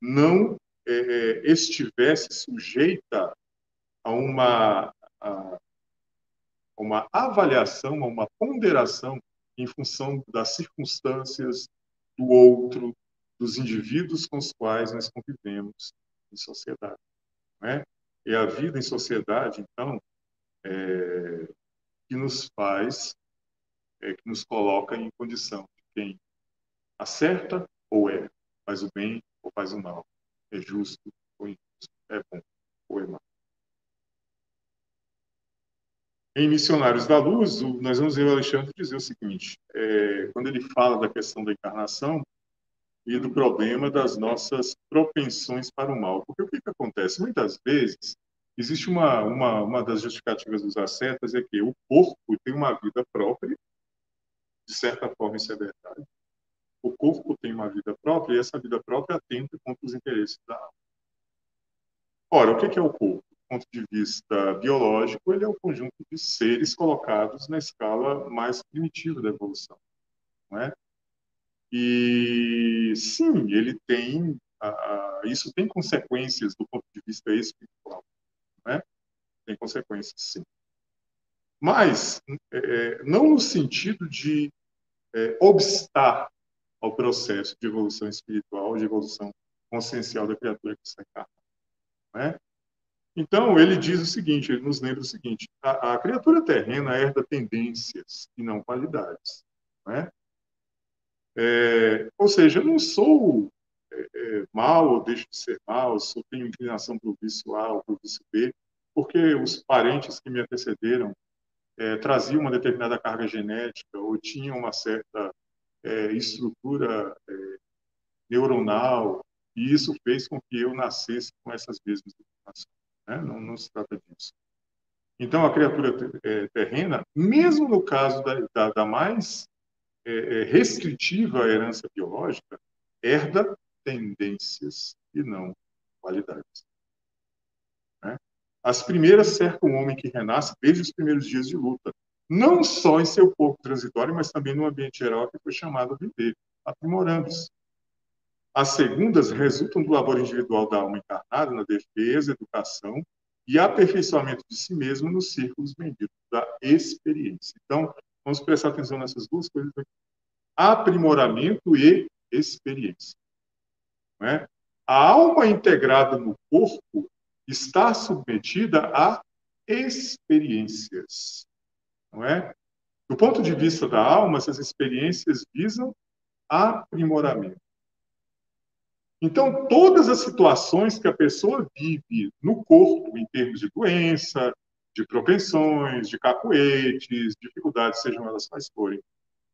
não é, é, estivesse sujeita a uma, a uma avaliação, a uma ponderação em função das circunstâncias do outro, dos indivíduos com os quais nós convivemos em sociedade. Né? E a vida em sociedade, então, é, que nos faz, é, que nos coloca em condição de quem acerta ou é, faz o bem ou faz o mal é justo ou injusto, é bom ou é mal. Em Missionários da Luz, nós vamos ver o Alexandre dizer o seguinte: é, quando ele fala da questão da encarnação e do problema das nossas propensões para o mal. Porque o que, que acontece? Muitas vezes, existe uma, uma, uma das justificativas dos ascetas é que o corpo tem uma vida própria, de certa forma isso é verdade, o corpo tem uma vida própria e essa vida própria atenta contra os interesses da alma. Ora, o que é o corpo? Do ponto de vista biológico, ele é o conjunto de seres colocados na escala mais primitiva da evolução. Não é? E sim, ele tem, isso tem consequências do ponto de vista espiritual. É? Tem consequências, sim. Mas, é, é não no sentido de é, obstar ao processo de evolução espiritual, de evolução consciencial da criatura que está encarnada. Né? Então, ele diz o seguinte, ele nos lembra o seguinte, a, a criatura terrena herda tendências e não qualidades. Né? É, ou seja, eu não sou é, é, mal ou deixo de ser mal, sou tenho inclinação para o vício A ou para o vício B, porque os parentes que me antecederam é, traziam uma determinada carga genética ou tinham uma certa é, estrutura é, neuronal, e isso fez com que eu nascesse com essas mesmas informações. Né? Não, não, se trata disso. Então, a criatura é, terrena, mesmo no caso da, da, da mais é, é, restritiva herança biológica, herda tendências e não qualidades. Né? As primeiras cercam o homem que renasce desde os primeiros dias de luta, não só em seu corpo transitório, mas também no ambiente geral que foi chamado a viver, aprimorando-se. As segundas resultam do labor individual da alma encarnada na defesa, educação e aperfeiçoamento de si mesmo nos círculos benditos da experiência. Então, vamos prestar atenção nessas duas coisas aqui. Aprimoramento e experiência. É? A alma integrada no corpo está submetida a experiências não é? Do ponto de vista da alma, essas experiências visam aprimoramento. Então, todas as situações que a pessoa vive no corpo, em termos de doença, de propensões, de cacoetes, dificuldades, sejam elas quais forem,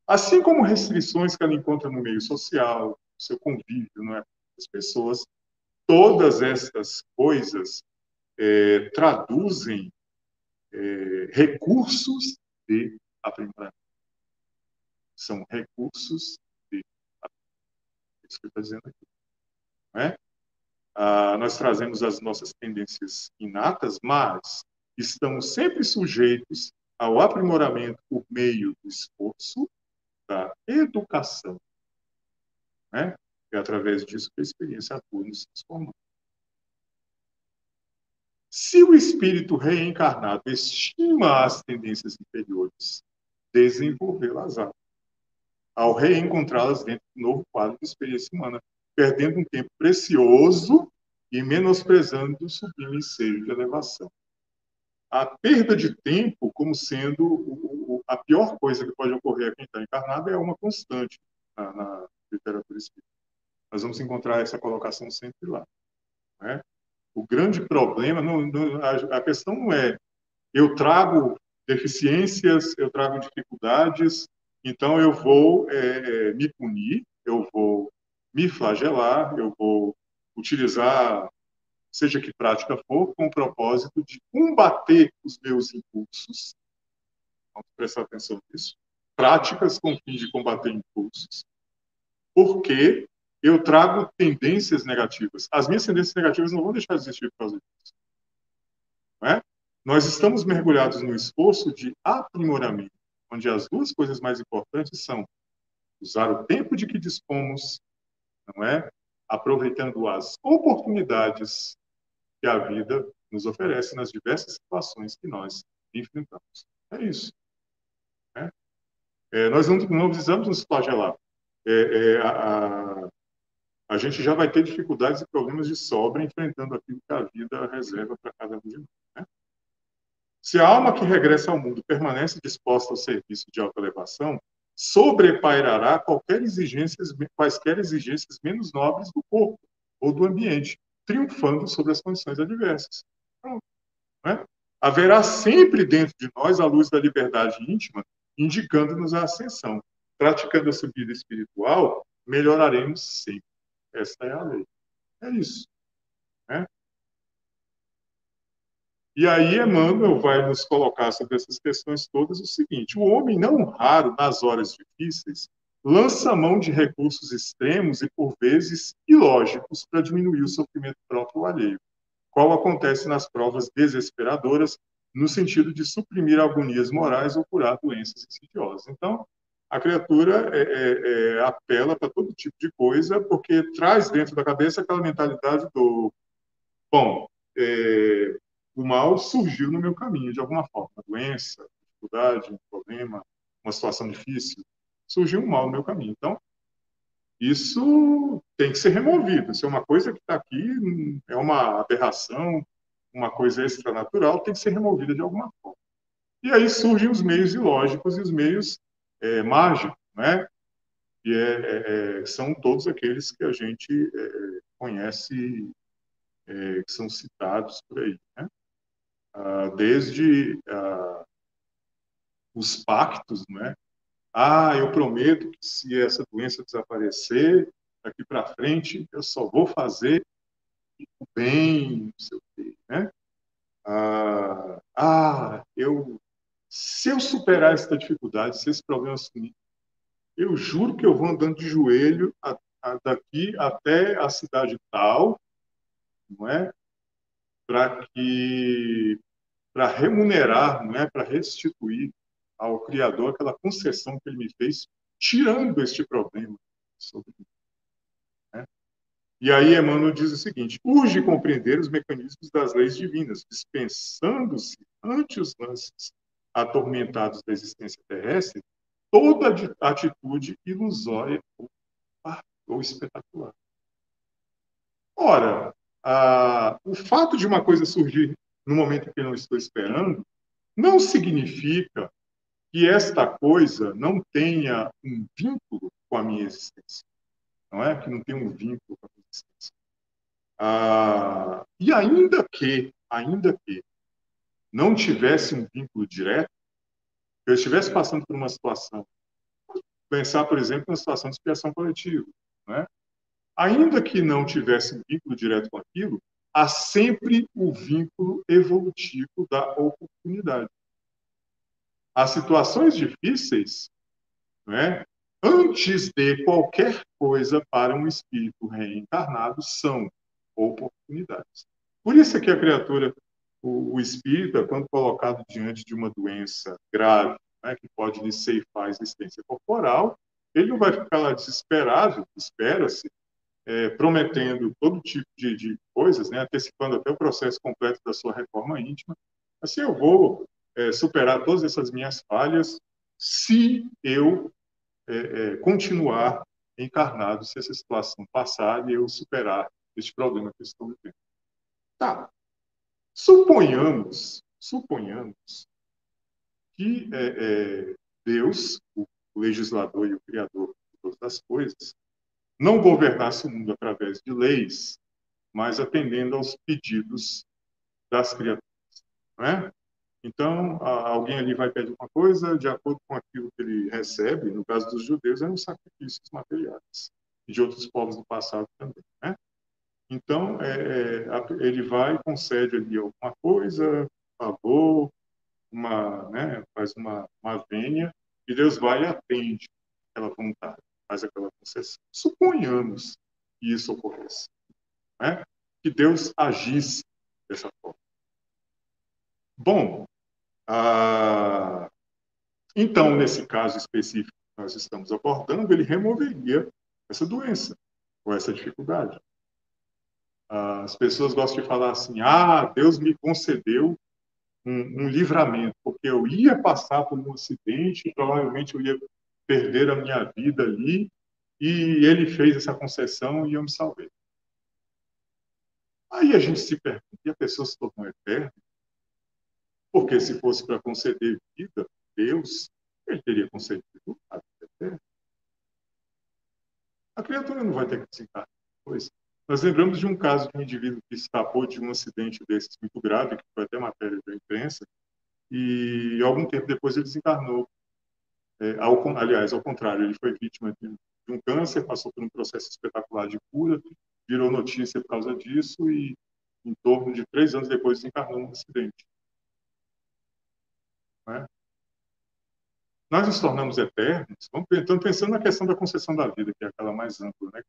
assim como restrições que ela encontra no meio social, no seu convívio, não é? As pessoas, todas essas coisas é, traduzem é, recursos de aprimoramento. São recursos de aprimoramento. É isso que está dizendo aqui. Né? Ah, nós trazemos as nossas tendências inatas, mas estamos sempre sujeitos ao aprimoramento por meio do esforço, da educação. Né? É através disso que a experiência atua nos transformando. Se o espírito reencarnado estima as tendências inferiores, desenvolvê-las-á. Ao reencontrá-las dentro do novo quadro de experiência humana, perdendo um tempo precioso e menosprezando o sublime ensejo de elevação. A perda de tempo, como sendo o, o, a pior coisa que pode ocorrer a quem está encarnado, é uma constante na, na literatura espírita. Nós vamos encontrar essa colocação sempre lá. Né? O grande problema, não, a, a questão não é eu trago deficiências, eu trago dificuldades, então eu vou é, é me punir, eu vou me flagelar, eu vou utilizar, seja que prática for, com o propósito de combater os meus impulsos. Vamos prestar atenção nisso. Práticas com o fim de combater impulsos. Porque eu trago tendências negativas. As minhas tendências negativas não vão deixar de existir por causa disso. É? Nós estamos mergulhados no esforço de aprimoramento, onde as duas coisas mais importantes são usar o tempo de que dispomos não é? Aproveitando as oportunidades que a vida nos oferece nas diversas situações que nós enfrentamos. É isso. Né? É, nós não, não precisamos nos flagelar. É, é, a, a, a, gente já vai ter dificuldades e problemas de sobra enfrentando aquilo que a vida reserva para cada um de nós. Né? Se a alma que regressa ao mundo permanece disposta ao serviço de alta elevação, sobrepairará qualquer exigências, quaisquer exigências menos nobres do corpo ou do ambiente, triunfando sobre as condições adversas. né? Haverá sempre dentro de nós a luz da liberdade íntima, indicando-nos a ascensão. Praticando a subida espiritual, melhoraremos sempre. Esta é a lei. É isso. Né? E aí Emmanuel vai nos colocar sobre essas questões todas o seguinte: o homem, não raro, nas horas difíceis, lança mão de recursos extremos e, por vezes, ilógicos para diminuir o sofrimento próprio ou alheio, qual acontece nas provas desesperadoras, no sentido de suprimir agonias morais ou curar doenças insidiosas. Então, a criatura é, é, é, apela para todo tipo de coisa, porque traz dentro da cabeça aquela mentalidade do: bom, é, o mal surgiu no meu caminho, de alguma forma. Uma doença, dificuldade, um problema, uma situação difícil. Surgiu um mal no meu caminho. Então, isso tem que ser removido. Se é uma coisa que está aqui, é uma aberração, uma coisa extranatural, tem que ser removida de alguma forma. E aí surgem os meios ilógicos e os meios é, mágicos, né? E é, é, é são todos aqueles que a gente é, conhece, é, que são citados por aí, né? Ah, desde uh, os pactos, né? Ah, eu prometo que se essa doença desaparecer daqui para frente, eu só vou fazer o bem, não sei o quê, né? Ah, ah, eu, se eu superar essa dificuldade, se esse problema sumir, eu juro que eu vou andando de joelho a, a, daqui até a cidade tal, não é? para que para remunerar, não é para restituir ao Criador aquela concessão que ele me fez, tirando este problema sobre mim. Né? E aí Emmanuel diz o seguinte: urge compreender os mecanismos das leis divinas, dispensando-se ante os lances atormentados da existência terrestre toda atitude ilusória ou espetacular. Ora, ah, o fato de uma coisa surgir no momento que eu não estou esperando não significa que esta coisa não tenha um vínculo com a minha existência. Não é? Que não tem um vínculo com a minha existência. Ah, e ainda que, ainda que não tivesse um direto, eu estivesse passando por uma situação, pensar, por exemplo, na situação de expiação coletiva, né? ainda que não tivesse vínculo direto com aquilo, há sempre o vínculo evolutivo da oportunidade. As situações difíceis, né, antes de qualquer coisa para um espírito reencarnado, são oportunidades. Por isso é que a criatura, o, o espírita, quando colocado diante de uma doença grave, né, que pode lhe ceifar a existência corporal, ele não vai ficar desesperado, espera-se, é, prometendo todo tipo de, de coisas, né, antecipando até o processo completo da sua reforma íntima. Assim, eu vou é, superar todas essas minhas falhas se eu é, é continuar encarnado, se essa situação passar e eu superar este problema que eu estou vivendo. Tá. Suponhamos, suponhamos que é, é, Deus, o legislador e o criador de todas as coisas, não governasse o mundo através de leis, mas atendendo aos pedidos das criaturas. É? Então, alguém ali vai pedir uma coisa, de acordo com aquilo que ele recebe, no caso dos judeus, eram sacrifícios materiais, e de outros povos do passado também. Né? Então, é, é ele vai e concede ali alguma coisa, favor, uma, né, faz uma, uma vênia, e Deus vai e atende aquela vontade faz aquela concessão. Suponhamos que isso ocorresse. Né? Que Deus agisse dessa forma. Bom, ah, então, nesse caso específico que nós estamos abordando, ele removeria essa doença ou essa dificuldade. As pessoas gostam de falar assim: ah, Deus me concedeu um, um livramento, porque eu ia passar por um acidente, provavelmente eu ia perder a minha vida ali, e ele fez essa concessão e eu me salvei. Aí a gente se pergunta, e a pessoa se tornou eterna? Porque se fosse para conceder vida, Deus, ele teria concedido a vida eterna. A criatura não vai ter que desencarnar depois. Nós lembramos de um caso de um indivíduo que escapou de um acidente desses muito grave, que foi até matéria da imprensa, e algum tempo depois ele desencarnou é, ao, aliás, ao contrário, ele foi vítima de, de, um câncer, passou por um processo espetacular de cura, virou notícia por causa disso e, em torno de três anos depois, desencarnou num acidente. Né? Nós nos tornamos eternos, então, pensando na questão da concessão da vida, que é aquela mais ampla, né?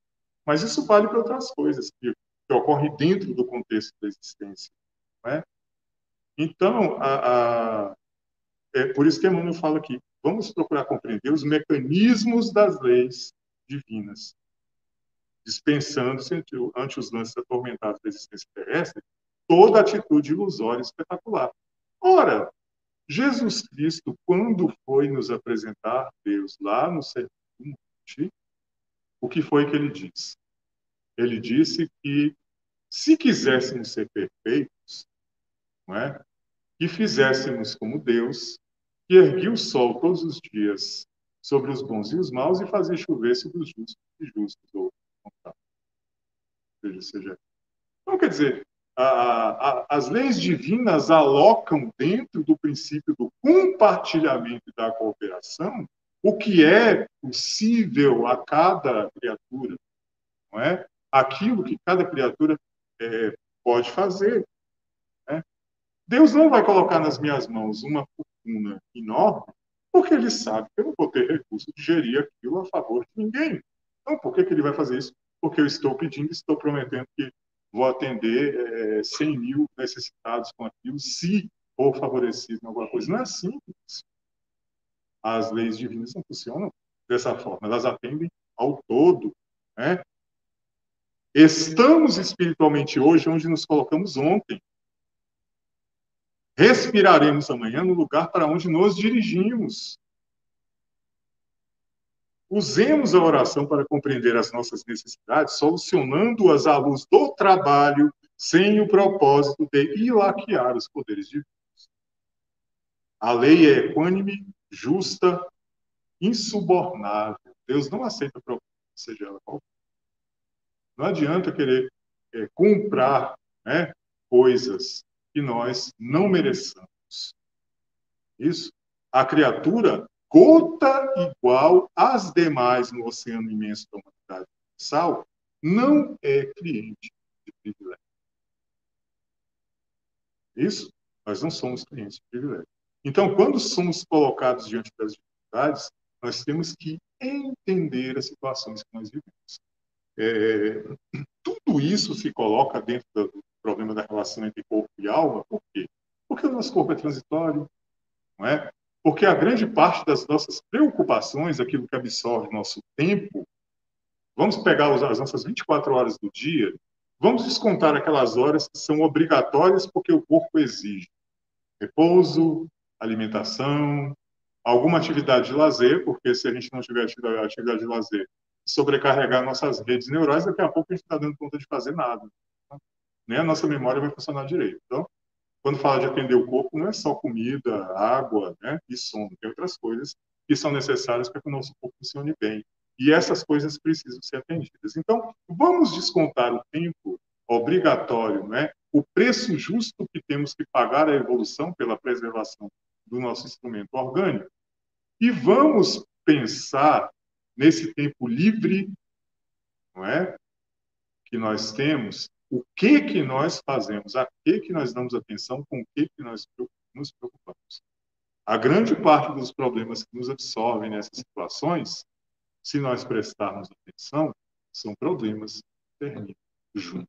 Mas isso vale para outras coisas que, que ocorrem dentro do contexto da existência. Né? Então, a, a, é por isso que Emmanuel fala aqui, vamos procurar compreender os mecanismos das leis divinas, dispensando-se ante os lances atormentados da existência terrestre toda atitude ilusória espetacular. Ora, Jesus Cristo, quando foi nos apresentar Deus lá no Sermão do Monte, o que foi que ele disse? Ele disse que se quiséssemos ser perfeitos, não é? e fizéssemos como Deus, que erguia o sol todos os dias sobre os bons e os maus e fazia chover sobre os justos e justos, ou seja, seja. Então, quer dizer, a, a, as leis divinas alocam dentro do princípio do compartilhamento e da cooperação o que é possível a cada criatura, não é? Aquilo que cada criatura é, pode fazer. Né? Deus não vai colocar nas minhas mãos uma fortuna enorme, porque ele sabe que eu não vou ter recurso de gerir aquilo a favor de ninguém. Então, por que, que ele vai fazer isso? Porque eu estou pedindo, estou prometendo que vou atender é, 100 mil necessitados com aquilo, se for favorecido em alguma coisa. Não é assim. As leis divinas não funcionam dessa forma, elas atendem ao todo. Né? Estamos espiritualmente hoje onde nos colocamos ontem respiraremos amanhã no lugar para onde nos dirigimos. Usemos a oração para compreender as nossas necessidades, solucionando-as à luz do trabalho, sem o propósito de ilaquear os poderes divinos. A lei é equânime, justa, insubornável. Deus não aceita proposta, seja ela qual Não adianta querer é, comprar né, coisas que nós não mereçamos. Isso. A criatura, gota igual às demais no oceano imenso da humanidade universal, não é cliente de privilégio. Isso? Nós não somos clientes de privilégio. Então, quando somos colocados diante das dificuldades, nós temos que entender as situações que nós vivemos. É, tudo isso se coloca dentro do problema da relação entre corpo e alma, por quê? Porque o nosso corpo é transitório, não é? Porque a grande parte das nossas preocupações, aquilo que absorve nosso tempo, vamos pegar as nossas 24 horas do dia, vamos descontar aquelas horas que são obrigatórias porque o corpo exige. Repouso, alimentação, alguma atividade de lazer, porque se a gente não tiver atividade de lazer, sobrecarregar nossas redes neurais, daqui a pouco a gente está dando conta de fazer nada. Nem a nossa memória vai funcionar direito. Então, quando fala de atender o corpo, não é só comida, água né, e sono, tem outras coisas que são necessárias para que o nosso corpo funcione bem. E essas coisas precisam ser atendidas. Então, vamos descontar o tempo obrigatório, né, o preço justo que temos que pagar à evolução pela preservação do nosso instrumento orgânico, e vamos pensar nesse tempo livre, não é? Que nós temos, o que que nós fazemos, a que que nós damos atenção, com o que que nós nos preocupamos. A grande parte dos problemas que nos absorvem nessas situações, se nós prestarmos atenção, são problemas que terminam junto.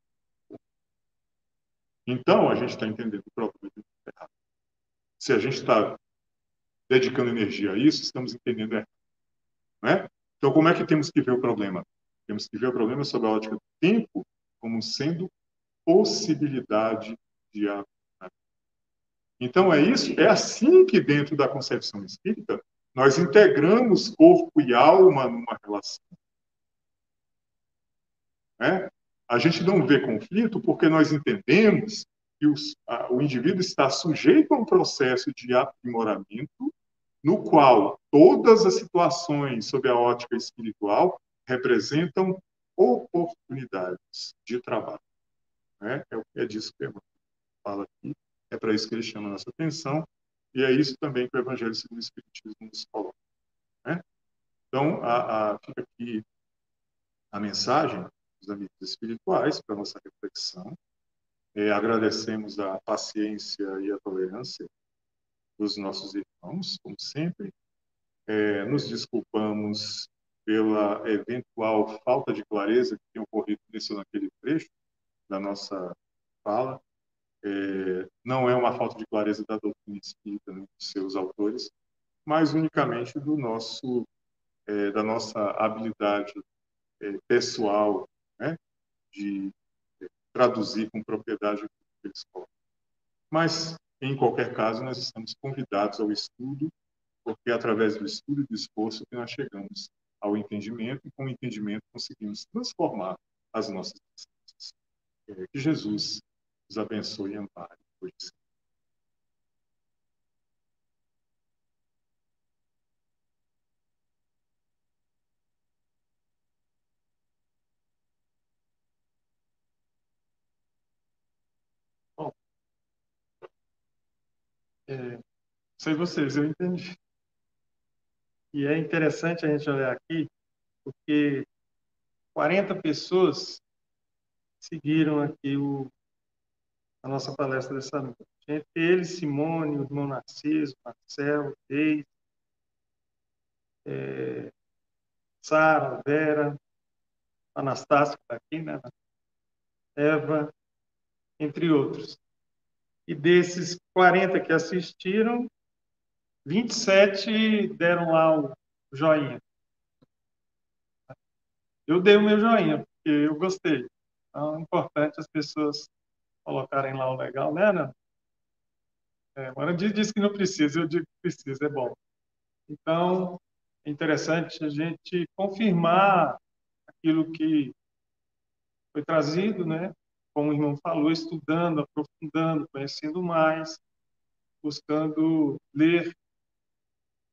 Então, a gente está entendendo o problema. Se a gente está dedicando energia a isso, estamos entendendo errado. Né? Então, como é que temos que ver o problema? Temos que ver o problema sob a ótica do tempo como sendo possibilidade de ato. Então, é isso, é assim que dentro da concepção espírita nós integramos corpo e alma numa relação. Né? A gente não vê conflito porque nós entendemos que a, o indivíduo está sujeito a um processo de aprimoramento no qual todas as situações sob a ótica espiritual representam oportunidades de trabalho. Né? É, é disso que ele fala aqui, é para isso que ele chama a nossa atenção, e é isso também que o Evangelho segundo o Espiritismo nos coloca. Né? Então, a, a, fica aqui a mensagem dos amigos espirituais para nossa reflexão. É, agradecemos a paciência e a tolerância dos nossos irmãos, como sempre. É, nos desculpamos pela eventual falta de clareza que tem ocorrido nesse naquele trecho da nossa fala. É, não é uma falta de clareza da doutrina espírita, né, de seus autores, mas unicamente do nosso, é, da nossa habilidade é, pessoal né, de traduzir com propriedade o que eles colocam. Mas em qualquer caso, nós estamos convidados ao estudo, porque é através do estudo e do esforço que nós chegamos ao entendimento, e com o entendimento conseguimos transformar as nossas existências. Que Jesus nos abençoe e ampare hoje É, sei vocês, eu entendi. E é interessante a gente olhar aqui, porque 40 pessoas seguiram aqui o, a nossa palestra dessa noite. Entre eles, Simone, o irmão Narciso, Marcelo, Reis, é, Sara, Vera, Anastácia, que está aqui, né? Eva, entre outros. E desses 40 que assistiram, 27 deram lá o joinha. Eu dei o meu joinha, porque eu gostei. Então, é importante as pessoas colocarem lá o legal, né, Ana? É, Mara diz que não precisa, eu digo que precisa, é bom. Então, é interessante a gente confirmar aquilo que foi trazido, né? Como o irmão falou, estudando, aprofundando, conhecendo mais, buscando ler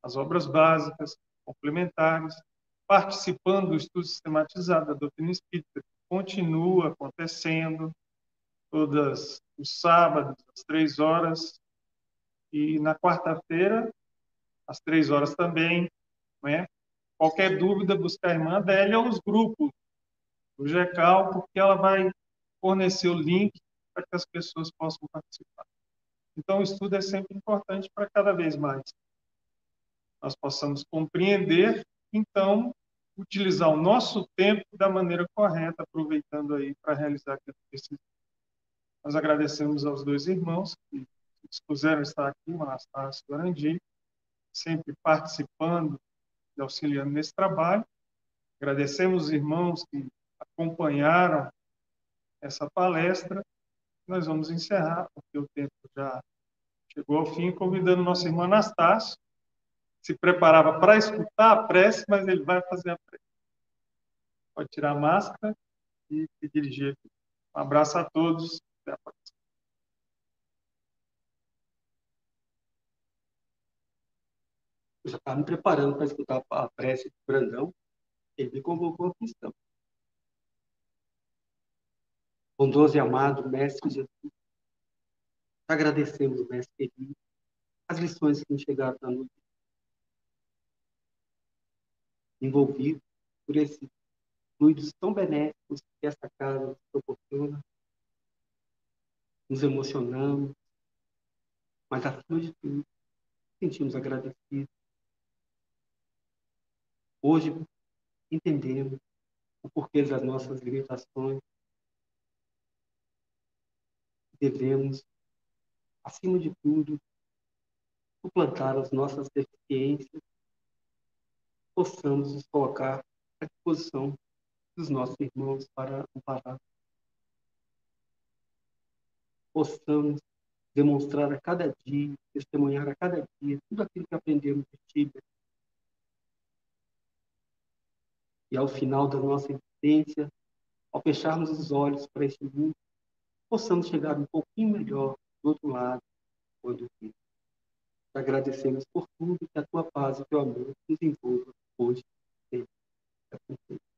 as obras básicas, complementares, participando do estudo sistematizado da doutrina espírita, continua acontecendo todas os sábados, às três horas, e na quarta-feira, às três horas também. Né? Qualquer dúvida, buscar a irmã Adélia ou os grupos do GECAL, porque ela vai fornecer o link para que as pessoas possam participar. Então, o estudo é sempre importante para cada vez mais nós possamos compreender, então, utilizar o nosso tempo da maneira correta, aproveitando aí para realizar aquilo que precisa. Nós agradecemos aos dois irmãos que se dispuseram estar aqui, o Anastácio e sempre participando e auxiliando nesse trabalho. Agradecemos os irmãos que acompanharam essa palestra. Nós vamos encerrar, porque o tempo já chegou ao fim, convidando nosso irmão Anastácio, se preparava para escutar a prece, mas ele vai fazer a prece. Pode tirar a máscara e se dirigir aqui. Um abraço a todos. Até a próxima. Eu já estava me preparando para escutar a prece de Brandão. Ele me convocou a questão. Bondoso e amado Mestre Jesus, agradecemos, Mestre querido, as lições que nos chegaram na noite envolvido por esses fluidos tão benéficos que essa casa nos proporciona. Nos emocionamos, mas acima de tudo, sentimos agradecidos. Hoje entendemos o porquê das nossas limitações. Devemos, acima de tudo, suplantar as nossas deficiências possamos nos colocar à disposição dos nossos irmãos para amparar. Possamos demonstrar a cada dia, testemunhar a cada dia tudo aquilo que aprendemos de ti. E ao final da nossa existência, ao fecharmos os olhos para este mundo, possamos chegar um pouquinho melhor do outro lado, quando vir. Te agradecemos por tudo que a tua paz e o teu amor nos envolvam hoje. Sempre. É